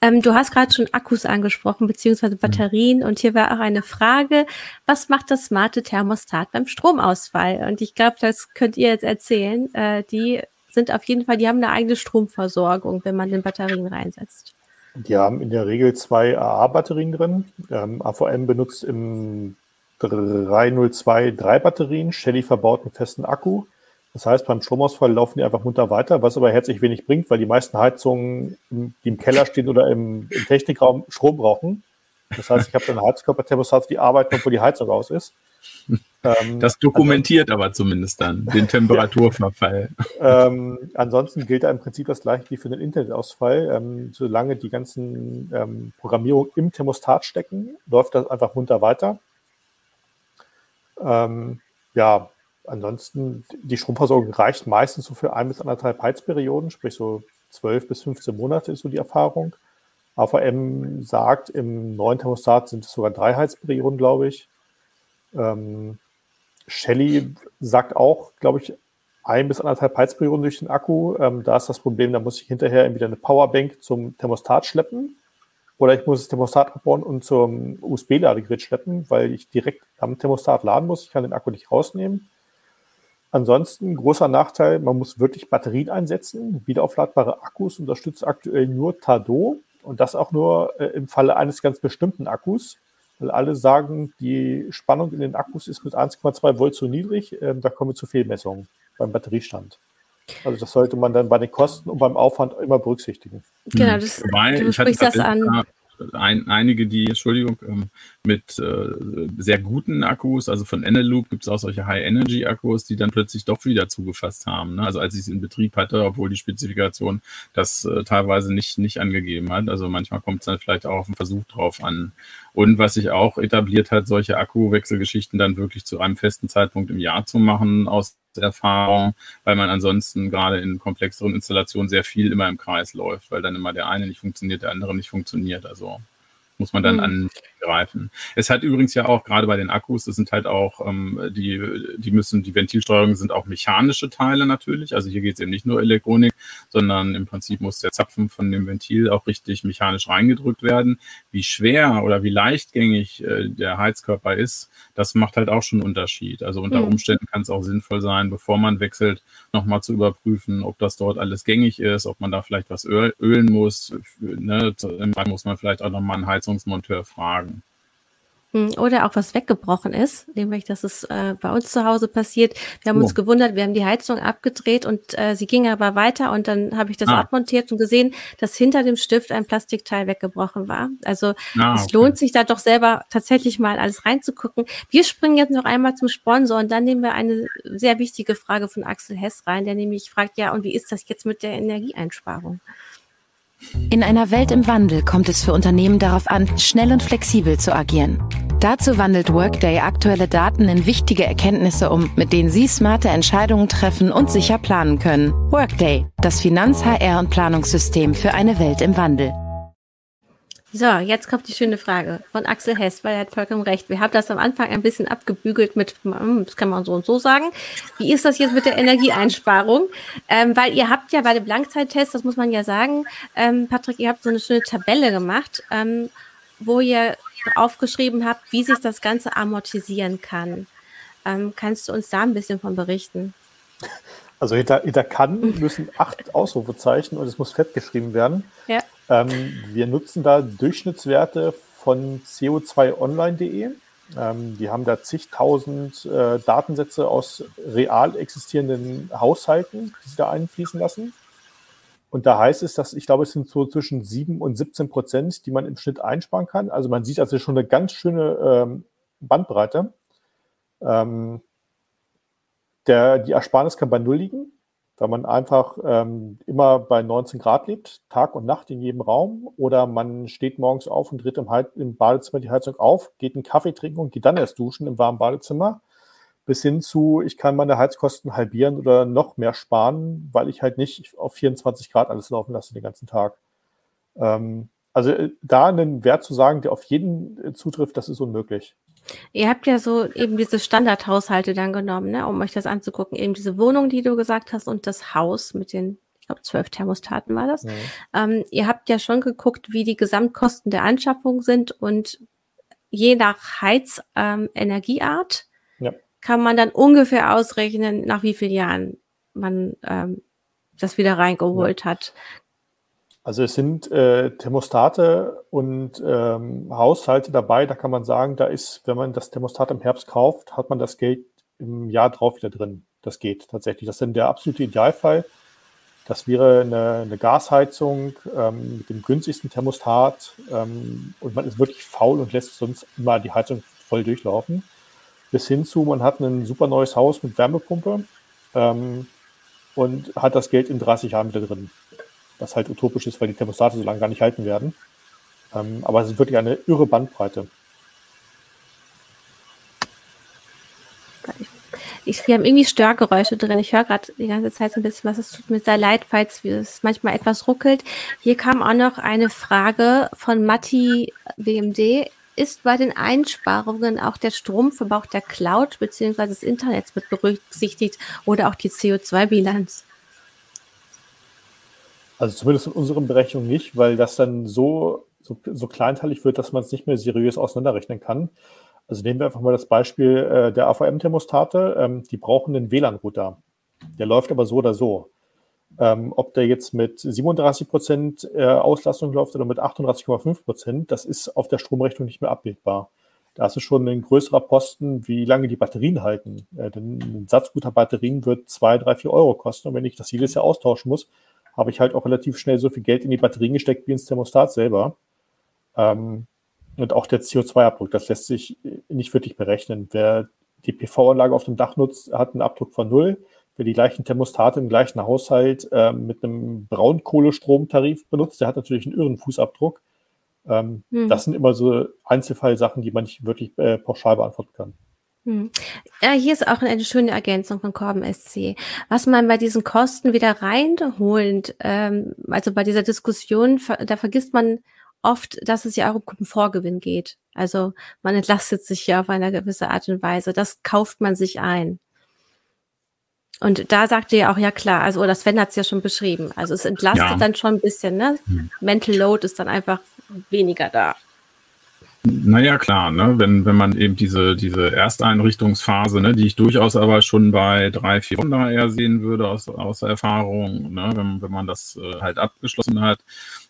Ähm, du hast gerade schon Akkus angesprochen, beziehungsweise Batterien. Und hier war auch eine Frage, was macht das smarte Thermostat beim Stromausfall? Und ich glaube, das könnt ihr jetzt erzählen. Äh, die sind auf jeden Fall, die haben eine eigene Stromversorgung, wenn man den Batterien reinsetzt. Die haben in der Regel zwei AA-Batterien drin. Ähm, AVM benutzt im 302 drei Batterien, Shelly verbaut einen festen Akku. Das heißt, beim Stromausfall laufen die einfach munter weiter, was aber herzlich wenig bringt, weil die meisten Heizungen, die im Keller stehen oder im, im Technikraum, Strom brauchen. Das heißt, ich habe dann Heizkörperthermostat, die arbeiten, obwohl die Heizung aus ist. Ähm, das dokumentiert also, aber zumindest dann den Temperaturverfall. ähm, ansonsten gilt da im Prinzip das gleiche wie für den Internetausfall. Ähm, solange die ganzen ähm, Programmierungen im Thermostat stecken, läuft das einfach munter weiter. Ähm, ja, ansonsten, die Stromversorgung reicht meistens so für ein bis anderthalb Heizperioden, sprich so 12 bis 15 Monate ist so die Erfahrung. AVM sagt, im neuen Thermostat sind es sogar drei Heizperioden, glaube ich. Ähm, Shelly sagt auch, glaube ich, ein bis anderthalb Heizperioden durch den Akku. Ähm, da ist das Problem, da muss ich hinterher entweder eine Powerbank zum Thermostat schleppen oder ich muss das Thermostat abbauen und zum USB-Ladegerät schleppen, weil ich direkt am Thermostat laden muss. Ich kann den Akku nicht rausnehmen. Ansonsten großer Nachteil, man muss wirklich Batterien einsetzen. Wiederaufladbare Akkus unterstützt aktuell nur Tado und das auch nur äh, im Falle eines ganz bestimmten Akkus, weil alle sagen, die Spannung in den Akkus ist mit 1,2 Volt zu niedrig. Ähm, da kommen wir zu Fehlmessungen beim Batteriestand. Also das sollte man dann bei den Kosten und beim Aufwand immer berücksichtigen. Genau, das, Wobei, du sprichst das an. ein, einige, die, Entschuldigung, ähm, mit äh, sehr guten Akkus, also von Eneloop gibt es auch solche High-Energy-Akkus, die dann plötzlich doch wieder zugefasst haben. Ne? Also als ich es in Betrieb hatte, obwohl die Spezifikation das äh, teilweise nicht, nicht angegeben hat. Also manchmal kommt es dann vielleicht auch auf den Versuch drauf an. Und was sich auch etabliert hat, solche Akkuwechselgeschichten dann wirklich zu einem festen Zeitpunkt im Jahr zu machen, aus Erfahrung, weil man ansonsten gerade in komplexeren Installationen sehr viel immer im Kreis läuft, weil dann immer der eine nicht funktioniert, der andere nicht funktioniert. Also muss man dann mhm. Angreifen. Es hat übrigens ja auch, gerade bei den Akkus, das sind halt auch, ähm, die, die müssen, die Ventilsteuerungen sind auch mechanische Teile natürlich. Also hier geht es eben nicht nur Elektronik, sondern im Prinzip muss der Zapfen von dem Ventil auch richtig mechanisch reingedrückt werden. Wie schwer oder wie leichtgängig äh, der Heizkörper ist, das macht halt auch schon einen Unterschied. Also unter mhm. Umständen kann es auch sinnvoll sein, bevor man wechselt, nochmal zu überprüfen, ob das dort alles gängig ist, ob man da vielleicht was ölen muss. Ne? Fall muss man vielleicht auch nochmal einen Heizungsmonteur fragen. Hm, oder auch was weggebrochen ist, nämlich dass es äh, bei uns zu Hause passiert. Wir haben oh. uns gewundert, wir haben die Heizung abgedreht und äh, sie ging aber weiter und dann habe ich das ah. abmontiert und gesehen, dass hinter dem Stift ein Plastikteil weggebrochen war. Also ah, es lohnt sich da doch selber tatsächlich mal alles reinzugucken. Wir springen jetzt noch einmal zum Sponsor und dann nehmen wir eine sehr wichtige Frage von Axel Hess rein, der nämlich fragt, ja, und wie ist das jetzt mit der Energieeinsparung? In einer Welt im Wandel kommt es für Unternehmen darauf an, schnell und flexibel zu agieren. Dazu wandelt Workday aktuelle Daten in wichtige Erkenntnisse um, mit denen Sie smarte Entscheidungen treffen und sicher planen können. Workday, das Finanz-, HR- und Planungssystem für eine Welt im Wandel. So, jetzt kommt die schöne Frage von Axel Hess, weil er hat vollkommen recht. Wir haben das am Anfang ein bisschen abgebügelt mit, hm, das kann man so und so sagen. Wie ist das jetzt mit der Energieeinsparung? Ähm, weil ihr habt ja bei dem Langzeittest, das muss man ja sagen, ähm, Patrick, ihr habt so eine schöne Tabelle gemacht, ähm, wo ihr aufgeschrieben habt, wie sich das Ganze amortisieren kann. Ähm, kannst du uns da ein bisschen von berichten? Also hinter, hinter kann müssen acht Ausrufezeichen und es muss fett geschrieben werden. Ja. Ähm, wir nutzen da Durchschnittswerte von CO2online.de. Ähm, die haben da zigtausend äh, Datensätze aus real existierenden Haushalten, die sie da einfließen lassen. Und da heißt es, dass ich glaube, es sind so zwischen 7 und 17 Prozent, die man im Schnitt einsparen kann. Also man sieht also schon eine ganz schöne ähm, Bandbreite. Ähm, der, die Ersparnis kann bei Null liegen weil man einfach ähm, immer bei 19 Grad lebt, Tag und Nacht in jedem Raum, oder man steht morgens auf und dreht im, im Badezimmer die Heizung auf, geht einen Kaffee trinken und geht dann erst duschen im warmen Badezimmer, bis hin zu, ich kann meine Heizkosten halbieren oder noch mehr sparen, weil ich halt nicht auf 24 Grad alles laufen lasse den ganzen Tag. Ähm, also äh, da einen Wert zu sagen, der auf jeden äh, zutrifft, das ist unmöglich. Ihr habt ja so eben diese Standardhaushalte dann genommen, ne, um euch das anzugucken. Eben diese Wohnung, die du gesagt hast, und das Haus mit den, ich glaube, zwölf Thermostaten war das. Mhm. Ähm, ihr habt ja schon geguckt, wie die Gesamtkosten der Anschaffung sind und je nach Heizenergieart ähm, ja. kann man dann ungefähr ausrechnen, nach wie vielen Jahren man ähm, das wieder reingeholt ja. hat. Also es sind äh, Thermostate und ähm, Haushalte dabei, da kann man sagen, da ist, wenn man das Thermostat im Herbst kauft, hat man das Geld im Jahr drauf wieder drin. Das geht tatsächlich. Das ist dann der absolute Idealfall. Das wäre eine, eine Gasheizung ähm, mit dem günstigsten Thermostat ähm, und man ist wirklich faul und lässt sonst immer die Heizung voll durchlaufen. Bis hin zu, man hat ein super neues Haus mit Wärmepumpe ähm, und hat das Geld in 30 Jahren wieder drin was halt utopisch ist, weil die Thermostate so lange gar nicht halten werden. Ähm, aber es ist wirklich eine irre Bandbreite. Ich, wir haben irgendwie Störgeräusche drin. Ich höre gerade die ganze Zeit so ein bisschen was. Es tut mir sehr leid, falls es manchmal etwas ruckelt. Hier kam auch noch eine Frage von Matti WMD. Ist bei den Einsparungen auch der Stromverbrauch der Cloud bzw. des Internets mit berücksichtigt oder auch die CO2-Bilanz? Also zumindest in unseren Berechnungen nicht, weil das dann so, so, so kleinteilig wird, dass man es nicht mehr seriös auseinanderrechnen kann. Also nehmen wir einfach mal das Beispiel äh, der AVM-Thermostate. Ähm, die brauchen einen WLAN-Router. Der läuft aber so oder so. Ähm, ob der jetzt mit 37 Prozent äh, Auslastung läuft oder mit 38,5 Prozent, das ist auf der Stromrechnung nicht mehr abbildbar. Da ist es schon ein größerer Posten, wie lange die Batterien halten. Äh, denn ein Satz guter Batterien wird 2, 3, 4 Euro kosten. Und wenn ich das jedes Jahr austauschen muss, habe ich halt auch relativ schnell so viel Geld in die Batterien gesteckt wie ins Thermostat selber. Ähm, und auch der CO2-Abdruck, das lässt sich nicht wirklich berechnen. Wer die PV-Anlage auf dem Dach nutzt, hat einen Abdruck von null. Wer die gleichen Thermostate im gleichen Haushalt äh, mit einem Braunkohlestromtarif benutzt, der hat natürlich einen irren Fußabdruck. Ähm, hm. Das sind immer so Einzelfallsachen, die man nicht wirklich äh, pauschal beantworten kann. Hm. Ja, hier ist auch eine schöne Ergänzung von Corben SC. Was man bei diesen Kosten wieder reinholt, ähm, also bei dieser Diskussion, da vergisst man oft, dass es ja auch um Komfortgewinn geht. Also man entlastet sich ja auf eine gewisse Art und Weise. Das kauft man sich ein. Und da sagte ihr auch, ja klar, also oder Sven hat es ja schon beschrieben. Also es entlastet ja. dann schon ein bisschen, ne? Hm. Mental Load ist dann einfach weniger da. Naja, klar, ne? wenn, wenn man eben diese, diese Ersteinrichtungsphase, ne, die ich durchaus aber schon bei drei, vier Wochen eher sehen würde aus, aus Erfahrung, ne, wenn, wenn man das äh, halt abgeschlossen hat,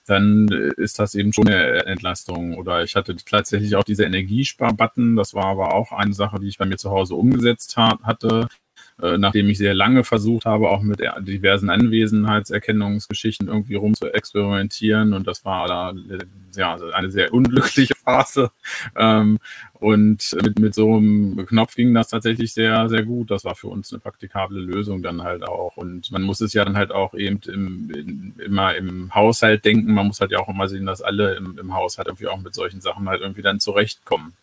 dann ist das eben schon eine Entlastung. Oder ich hatte tatsächlich auch diese Energiespar-Button, das war aber auch eine Sache, die ich bei mir zu Hause umgesetzt hat, hatte. Äh, nachdem ich sehr lange versucht habe, auch mit diversen Anwesenheitserkennungsgeschichten irgendwie rum zu experimentieren. Und das war ja, eine sehr unglückliche Phase. Ähm, und mit, mit so einem Knopf ging das tatsächlich sehr, sehr gut. Das war für uns eine praktikable Lösung dann halt auch. Und man muss es ja dann halt auch eben im, in, immer im Haushalt denken. Man muss halt ja auch immer sehen, dass alle im, im Haushalt irgendwie auch mit solchen Sachen halt irgendwie dann zurechtkommen.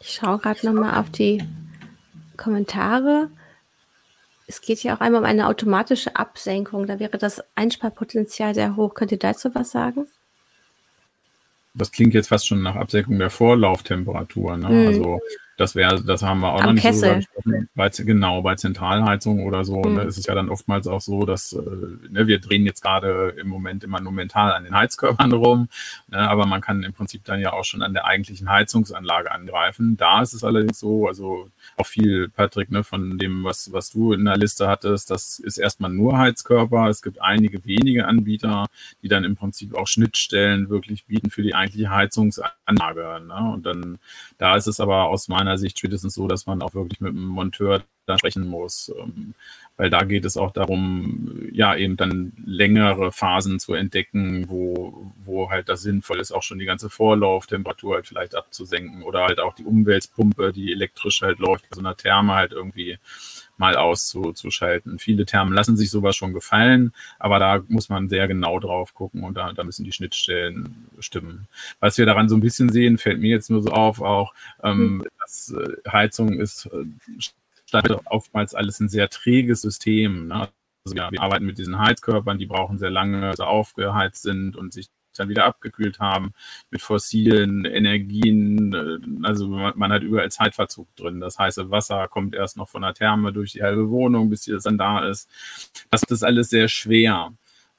Ich schaue gerade nochmal auf die Kommentare. Es geht ja auch einmal um eine automatische Absenkung. Da wäre das Einsparpotenzial sehr hoch. Könnt ihr dazu was sagen? Das klingt jetzt fast schon nach Absenkung der Vorlauftemperatur. Ne? Mm. Also das wäre, das haben wir auch Am noch nicht Kessel. so bei, genau, bei Zentralheizung oder so, mhm. ne, ist es ja dann oftmals auch so, dass äh, ne, wir drehen jetzt gerade im Moment immer nur mental an den Heizkörpern rum, ne, aber man kann im Prinzip dann ja auch schon an der eigentlichen Heizungsanlage angreifen. Da ist es allerdings so, also auch viel, Patrick, ne, von dem, was, was du in der Liste hattest, das ist erstmal nur Heizkörper. Es gibt einige wenige Anbieter, die dann im Prinzip auch Schnittstellen wirklich bieten für die eigentliche Heizungsanlage. Ne? Und dann, da ist es aber aus meiner meiner Sicht spätestens so, dass man auch wirklich mit dem Monteur da sprechen muss. Ähm, weil da geht es auch darum, ja, eben dann längere Phasen zu entdecken, wo, wo halt das sinnvoll ist, auch schon die ganze Vorlauftemperatur halt vielleicht abzusenken oder halt auch die Umweltpumpe, die elektrisch halt läuft, bei so einer Therme halt irgendwie mal auszuschalten. Viele Termen lassen sich sowas schon gefallen, aber da muss man sehr genau drauf gucken und da, da müssen die Schnittstellen stimmen. Was wir daran so ein bisschen sehen, fällt mir jetzt nur so auf, auch ähm, mhm. dass äh, Heizung ist äh, oftmals alles ein sehr träges System. Ne? Also ja, wir arbeiten mit diesen Heizkörpern, die brauchen sehr lange, also aufgeheizt sind und sich dann wieder abgekühlt haben mit fossilen Energien. Äh, also man, hat überall Zeitverzug drin. Das heiße Wasser kommt erst noch von der Therme durch die halbe Wohnung, bis es dann da ist. Das ist alles sehr schwer.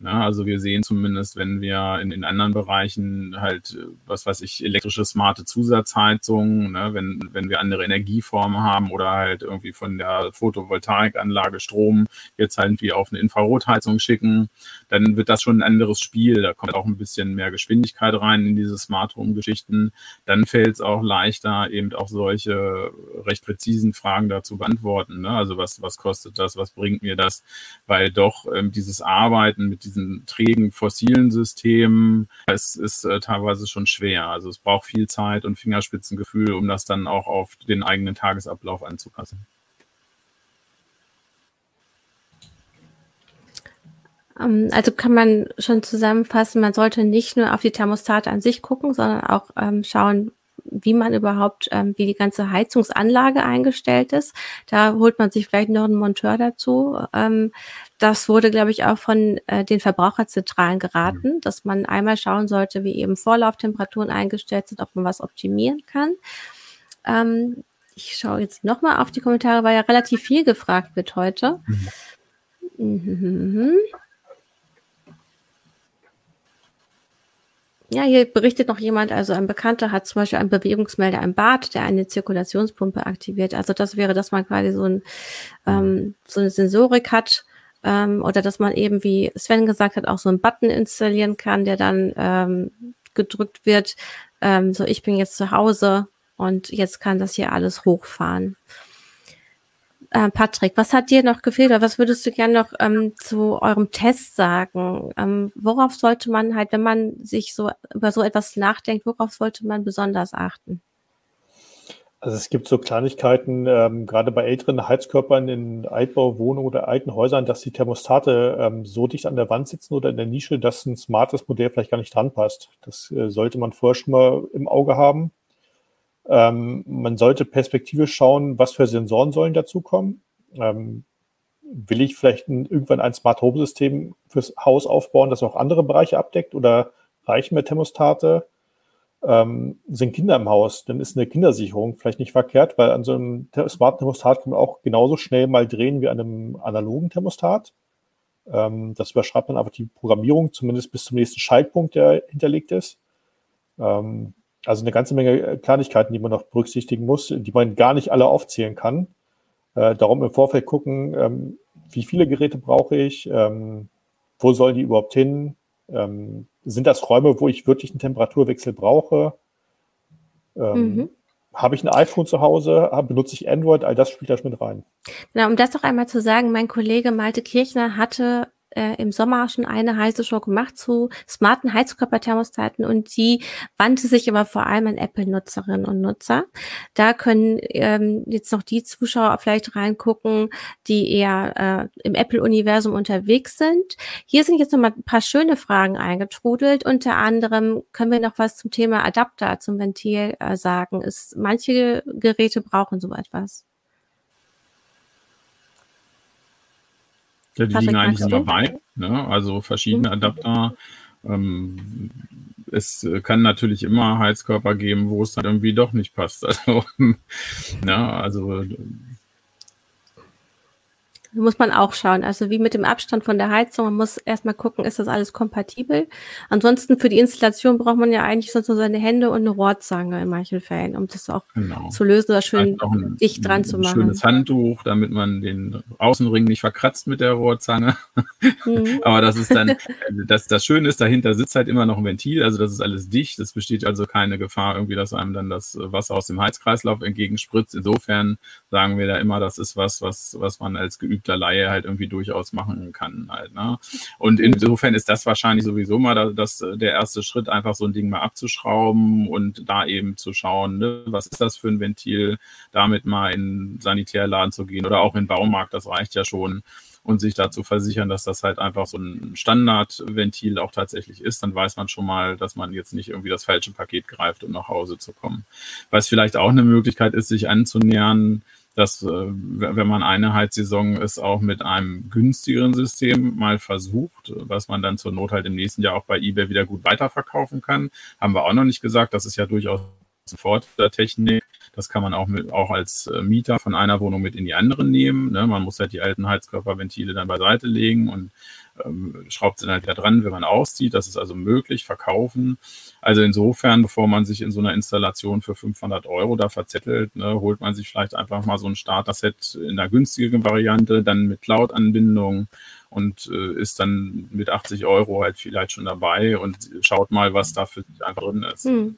Ja, ne? also wir sehen zumindest, wenn wir in, in anderen Bereichen halt, was weiß ich, elektrische smarte Zusatzheizungen, ne, wenn, wenn wir andere Energieformen haben oder halt irgendwie von der Photovoltaikanlage Strom jetzt halt wie auf eine Infrarotheizung schicken, dann wird das schon ein anderes Spiel. Da kommt auch ein bisschen mehr Geschwindigkeit rein in diese Smart Home Geschichten. Dann fällt es auch leichter, eben auch solche recht präzisen Fragen dazu beantworten. Ne? Also was, was kostet das? Was bringt mir das? Weil doch ähm, dieses Arbeiten mit diesen trägen fossilen Systemen, es ist äh, teilweise schon schwer. Also es braucht viel Zeit und Fingerspitzengefühl, um das dann auch auf den eigenen Tagesablauf anzupassen. Ähm, also kann man schon zusammenfassen, man sollte nicht nur auf die Thermostate an sich gucken, sondern auch ähm, schauen, wie man überhaupt, ähm, wie die ganze Heizungsanlage eingestellt ist. Da holt man sich vielleicht noch einen Monteur dazu. Ähm, das wurde, glaube ich, auch von äh, den Verbraucherzentralen geraten, mhm. dass man einmal schauen sollte, wie eben Vorlauftemperaturen eingestellt sind, ob man was optimieren kann. Ähm, ich schaue jetzt nochmal auf die Kommentare, weil ja relativ viel gefragt wird heute. Mhm. Ja, hier berichtet noch jemand, also ein Bekannter hat zum Beispiel einen Bewegungsmelder im Bad, der eine Zirkulationspumpe aktiviert. Also das wäre, dass man quasi so, ein, ähm, so eine Sensorik hat ähm, oder dass man eben, wie Sven gesagt hat, auch so einen Button installieren kann, der dann ähm, gedrückt wird. Ähm, so, ich bin jetzt zu Hause und jetzt kann das hier alles hochfahren. Äh, Patrick, was hat dir noch gefehlt oder was würdest du gerne noch ähm, zu eurem Test sagen? Ähm, worauf sollte man halt, wenn man sich so über so etwas nachdenkt, worauf sollte man besonders achten? Also es gibt so Kleinigkeiten, ähm, gerade bei älteren Heizkörpern in Altbauwohnungen oder alten Häusern, dass die Thermostate ähm, so dicht an der Wand sitzen oder in der Nische, dass ein smartes Modell vielleicht gar nicht dran passt. Das äh, sollte man vorher schon mal im Auge haben. Ähm, man sollte perspektivisch schauen, was für Sensoren sollen dazukommen. Ähm, will ich vielleicht ein, irgendwann ein Smart Home System fürs Haus aufbauen, das auch andere Bereiche abdeckt oder reichen mir Thermostate? Ähm, sind Kinder im Haus, dann ist eine Kindersicherung vielleicht nicht verkehrt, weil an so einem smarten Thermostat kann man auch genauso schnell mal drehen wie an einem analogen Thermostat. Ähm, das überschreibt man einfach die Programmierung, zumindest bis zum nächsten Schaltpunkt, der hinterlegt ist. Ähm, also eine ganze Menge äh, Kleinigkeiten, die man noch berücksichtigen muss, die man gar nicht alle aufzählen kann. Äh, darum im Vorfeld gucken, ähm, wie viele Geräte brauche ich, ähm, wo sollen die überhaupt hin, ähm, sind das Räume, wo ich wirklich einen Temperaturwechsel brauche? Ähm, mhm. Habe ich ein iPhone zu Hause? Benutze ich Android? All das spielt da mit rein. Genau, um das doch einmal zu sagen, mein Kollege Malte Kirchner hatte äh, im Sommer schon eine heiße Show gemacht zu smarten Heizkörperthermostaten und die wandte sich aber vor allem an Apple-Nutzerinnen und Nutzer. Da können ähm, jetzt noch die Zuschauer vielleicht reingucken, die eher äh, im Apple-Universum unterwegs sind. Hier sind jetzt noch mal ein paar schöne Fragen eingetrudelt. Unter anderem können wir noch was zum Thema Adapter zum Ventil äh, sagen. Ist, manche Geräte brauchen so etwas. Ja, die liegen eigentlich immer bei. Ne? Also verschiedene mhm. Adapter. Ähm, es kann natürlich immer Heizkörper geben, wo es dann irgendwie doch nicht passt. Also, ne? also muss man auch schauen. Also wie mit dem Abstand von der Heizung. Man muss erstmal gucken, ist das alles kompatibel. Ansonsten für die Installation braucht man ja eigentlich sonst nur seine Hände und eine Rohrzange in manchen Fällen, um das auch genau. zu lösen oder schön ein, dicht dran ein, zu machen. Ein schönes Handtuch, damit man den Außenring nicht verkratzt mit der Rohrzange. Mhm. Aber das ist dann, das, das Schöne ist, dahinter sitzt halt immer noch ein Ventil. Also das ist alles dicht. Es besteht also keine Gefahr irgendwie, dass einem dann das Wasser aus dem Heizkreislauf entgegenspritzt. Insofern sagen wir da immer, das ist was, was, was man als geübt geübter Laie halt irgendwie durchaus machen kann halt. Ne? Und insofern ist das wahrscheinlich sowieso mal das, der erste Schritt, einfach so ein Ding mal abzuschrauben und da eben zu schauen, ne, was ist das für ein Ventil, damit mal in Sanitärladen zu gehen oder auch in Baumarkt, das reicht ja schon und sich dazu versichern, dass das halt einfach so ein Standardventil auch tatsächlich ist, dann weiß man schon mal, dass man jetzt nicht irgendwie das falsche Paket greift, um nach Hause zu kommen. Was vielleicht auch eine Möglichkeit ist, sich anzunähern, dass, äh, wenn man eine Heizsaison es auch mit einem günstigeren System mal versucht, was man dann zur Not halt im nächsten Jahr auch bei eBay wieder gut weiterverkaufen kann, haben wir auch noch nicht gesagt. Das ist ja durchaus sofort der Technik. Das kann man auch, mit, auch als äh, Mieter von einer Wohnung mit in die andere nehmen. Ne? Man muss halt die alten Heizkörperventile dann beiseite legen und ähm, schraubt sie dann halt wieder dran, wenn man auszieht. Das ist also möglich, verkaufen. Also insofern, bevor man sich in so einer Installation für 500 Euro da verzettelt, ne, holt man sich vielleicht einfach mal so ein Starter-Set in der günstigen Variante, dann mit Cloud-Anbindung und äh, ist dann mit 80 Euro halt vielleicht schon dabei und schaut mal, was da für einfach drin ist. Hm.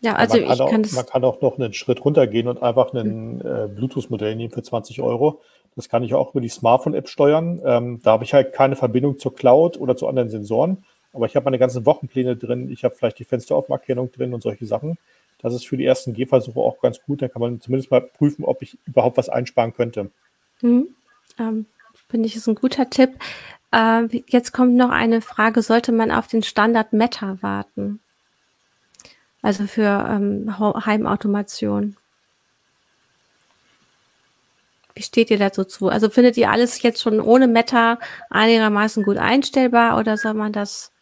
Ja, also man, kann auch, man kann auch noch einen Schritt runtergehen und einfach ein äh, Bluetooth-Modell nehmen für 20 Euro. Das kann ich auch über die Smartphone-App steuern. Ähm, da habe ich halt keine Verbindung zur Cloud oder zu anderen Sensoren. Aber ich habe meine ganzen Wochenpläne drin. Ich habe vielleicht die Fensteraufmarkierung drin und solche Sachen. Das ist für die ersten Gehversuche auch ganz gut. Da kann man zumindest mal prüfen, ob ich überhaupt was einsparen könnte. Mhm. Ähm, Finde ich, ist ein guter Tipp. Äh, jetzt kommt noch eine Frage. Sollte man auf den Standard Meta warten? Also für ähm, Heimautomation. Wie steht ihr dazu zu? Also findet ihr alles jetzt schon ohne Meta einigermaßen gut einstellbar oder soll man das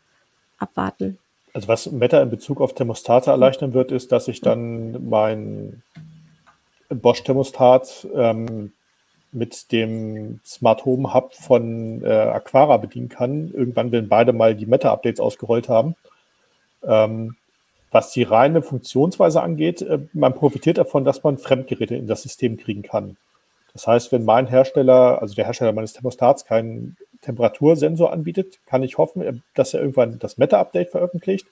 abwarten? Also was Meta in Bezug auf Thermostate erleichtern wird, ist, dass ich dann mein Bosch-Thermostat ähm, mit dem Smart Home Hub von äh, Aquara bedienen kann. Irgendwann, wenn beide mal die Meta-Updates ausgerollt haben. Ähm, was die reine Funktionsweise angeht, äh, man profitiert davon, dass man Fremdgeräte in das System kriegen kann. Das heißt, wenn mein Hersteller, also der Hersteller meines Thermostats, keinen Temperatursensor anbietet, kann ich hoffen, dass er irgendwann das Meta-Update veröffentlicht.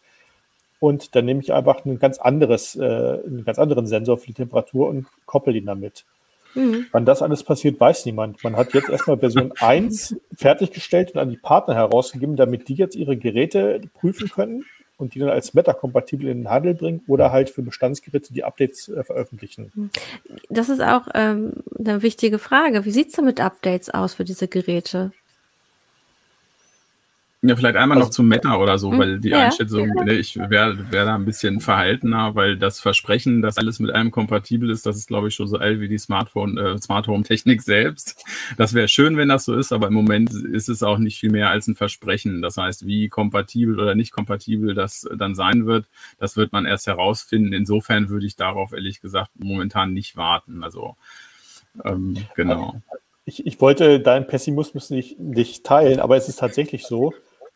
Und dann nehme ich einfach ein ganz anderes, äh, einen ganz anderen Sensor für die Temperatur und koppel ihn damit. Mhm. Wann das alles passiert, weiß niemand. Man hat jetzt erstmal Version 1 fertiggestellt und an die Partner herausgegeben, damit die jetzt ihre Geräte prüfen können und die dann als Meta-kompatibel in den Handel bringen oder halt für Bestandsgeräte die Updates äh, veröffentlichen. Das ist auch ähm, eine wichtige Frage. Wie sieht es denn mit Updates aus für diese Geräte? Ja, vielleicht einmal also, noch zum Meta oder so, hm, weil die ja, Einschätzung, ja. Ne, ich wäre wär da ein bisschen verhaltener, weil das Versprechen, dass alles mit einem kompatibel ist, das ist, glaube ich, schon so alt wie die Smartphone, äh, Smart Home Technik selbst. Das wäre schön, wenn das so ist, aber im Moment ist es auch nicht viel mehr als ein Versprechen. Das heißt, wie kompatibel oder nicht kompatibel das dann sein wird, das wird man erst herausfinden. Insofern würde ich darauf ehrlich gesagt momentan nicht warten. Also ähm, genau. Ich, ich wollte deinen Pessimismus nicht, nicht teilen, aber es ist tatsächlich so,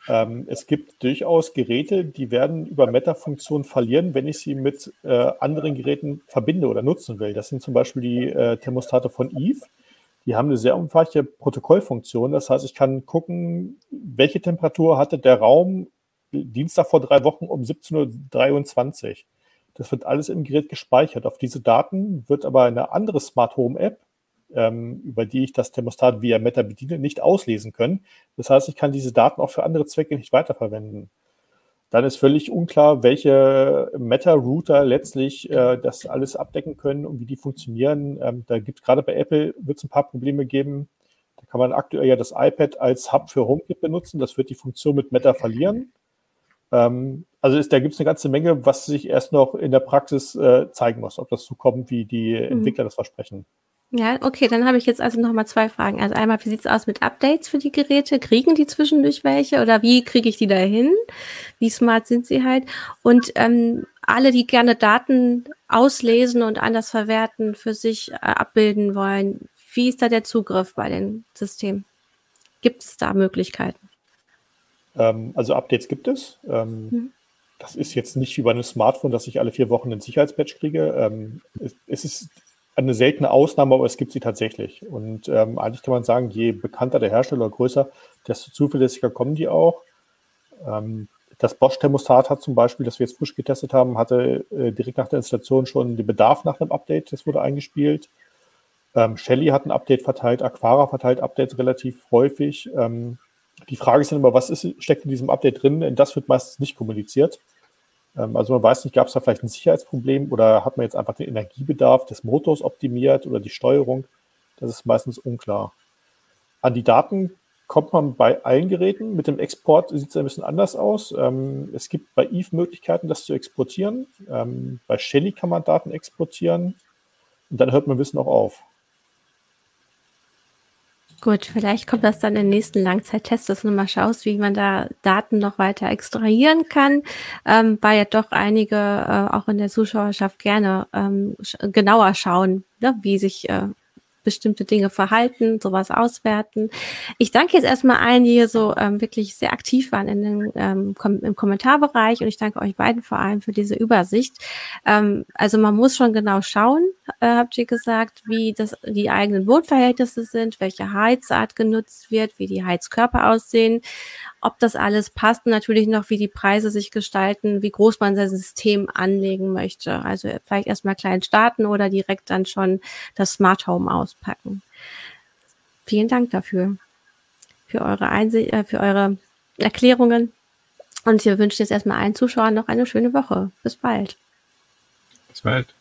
ähm, es gibt durchaus Geräte, die werden über Meta-Funktionen verlieren, wenn ich sie mit äh, anderen Geräten verbinde oder nutzen will. Das sind zum Beispiel die äh, Thermostate von Eve. Die haben eine sehr umfangreiche Protokollfunktion. Das heißt, ich kann gucken, welche Temperatur hatte der Raum Dienstag vor drei Wochen um 17.23 Uhr. Das wird alles im Gerät gespeichert. Auf diese Daten wird aber eine andere Smart Home App ähm, über die ich das Thermostat via Meta bediene, nicht auslesen können. Das heißt, ich kann diese Daten auch für andere Zwecke nicht weiterverwenden. Dann ist völlig unklar, welche Meta-Router letztlich äh, das alles abdecken können und wie die funktionieren. Ähm, da gibt es gerade bei Apple wird es ein paar Probleme geben. Da kann man aktuell ja das iPad als Hub für HomeKit benutzen. Das wird die Funktion mit Meta verlieren. Ähm, also ist, da gibt es eine ganze Menge, was sich erst noch in der Praxis äh, zeigen muss, ob das so kommt, wie die mhm. Entwickler das versprechen. Ja, okay, dann habe ich jetzt also nochmal zwei Fragen. Also einmal, wie sieht's aus mit Updates für die Geräte? Kriegen die zwischendurch welche oder wie kriege ich die da hin? Wie smart sind sie halt? Und ähm, alle, die gerne Daten auslesen und anders verwerten, für sich äh, abbilden wollen, wie ist da der Zugriff bei den Systemen? Gibt es da Möglichkeiten? Ähm, also Updates gibt es. Ähm, mhm. Das ist jetzt nicht wie bei einem Smartphone, dass ich alle vier Wochen einen Sicherheitspatch kriege. Ähm, es, es ist eine seltene Ausnahme, aber es gibt sie tatsächlich. Und ähm, eigentlich kann man sagen, je bekannter der Hersteller größer, desto zuverlässiger kommen die auch. Ähm, das Bosch-Thermostat hat zum Beispiel, das wir jetzt frisch getestet haben, hatte äh, direkt nach der Installation schon den Bedarf nach einem Update. Das wurde eingespielt. Ähm, Shelly hat ein Update verteilt, Aquara verteilt Updates relativ häufig. Ähm, die Frage ist dann immer, was ist, steckt in diesem Update drin? Das wird meistens nicht kommuniziert. Ähm, also man weiß nicht, gab es da vielleicht ein Sicherheitsproblem oder hat man jetzt einfach den Energiebedarf des Motors optimiert oder die Steuerung? Das ist meistens unklar. An die Daten kommt man bei allen Geräten. Mit dem Export sieht es ein bisschen anders aus. Ähm, es gibt bei Eve Möglichkeiten, das zu exportieren. Ähm, bei Shelly kann man Daten exportieren. Und dann hört man Wissen auch auf. Gut, vielleicht kommt das dann im nächsten Langzeittest, dass du mal schaust, wie man da Daten noch weiter extrahieren kann, ähm, weil ja doch einige äh, auch in der Zuschauerschaft gerne ähm, genauer schauen, ne, wie sich äh, bestimmte Dinge verhalten, sowas auswerten. Ich danke jetzt erstmal allen, die hier so ähm, wirklich sehr aktiv waren in den, ähm, kom im Kommentarbereich und ich danke euch beiden vor allem für diese Übersicht. Ähm, also man muss schon genau schauen, äh, habt ihr gesagt, wie das die eigenen Wohnverhältnisse sind, welche Heizart genutzt wird, wie die Heizkörper aussehen ob das alles passt natürlich noch, wie die Preise sich gestalten, wie groß man sein System anlegen möchte. Also vielleicht erstmal klein starten oder direkt dann schon das Smart Home auspacken. Vielen Dank dafür, für eure Einsicht, äh, für eure Erklärungen. Und ich wünsche jetzt erstmal allen Zuschauern noch eine schöne Woche. Bis bald. Bis bald.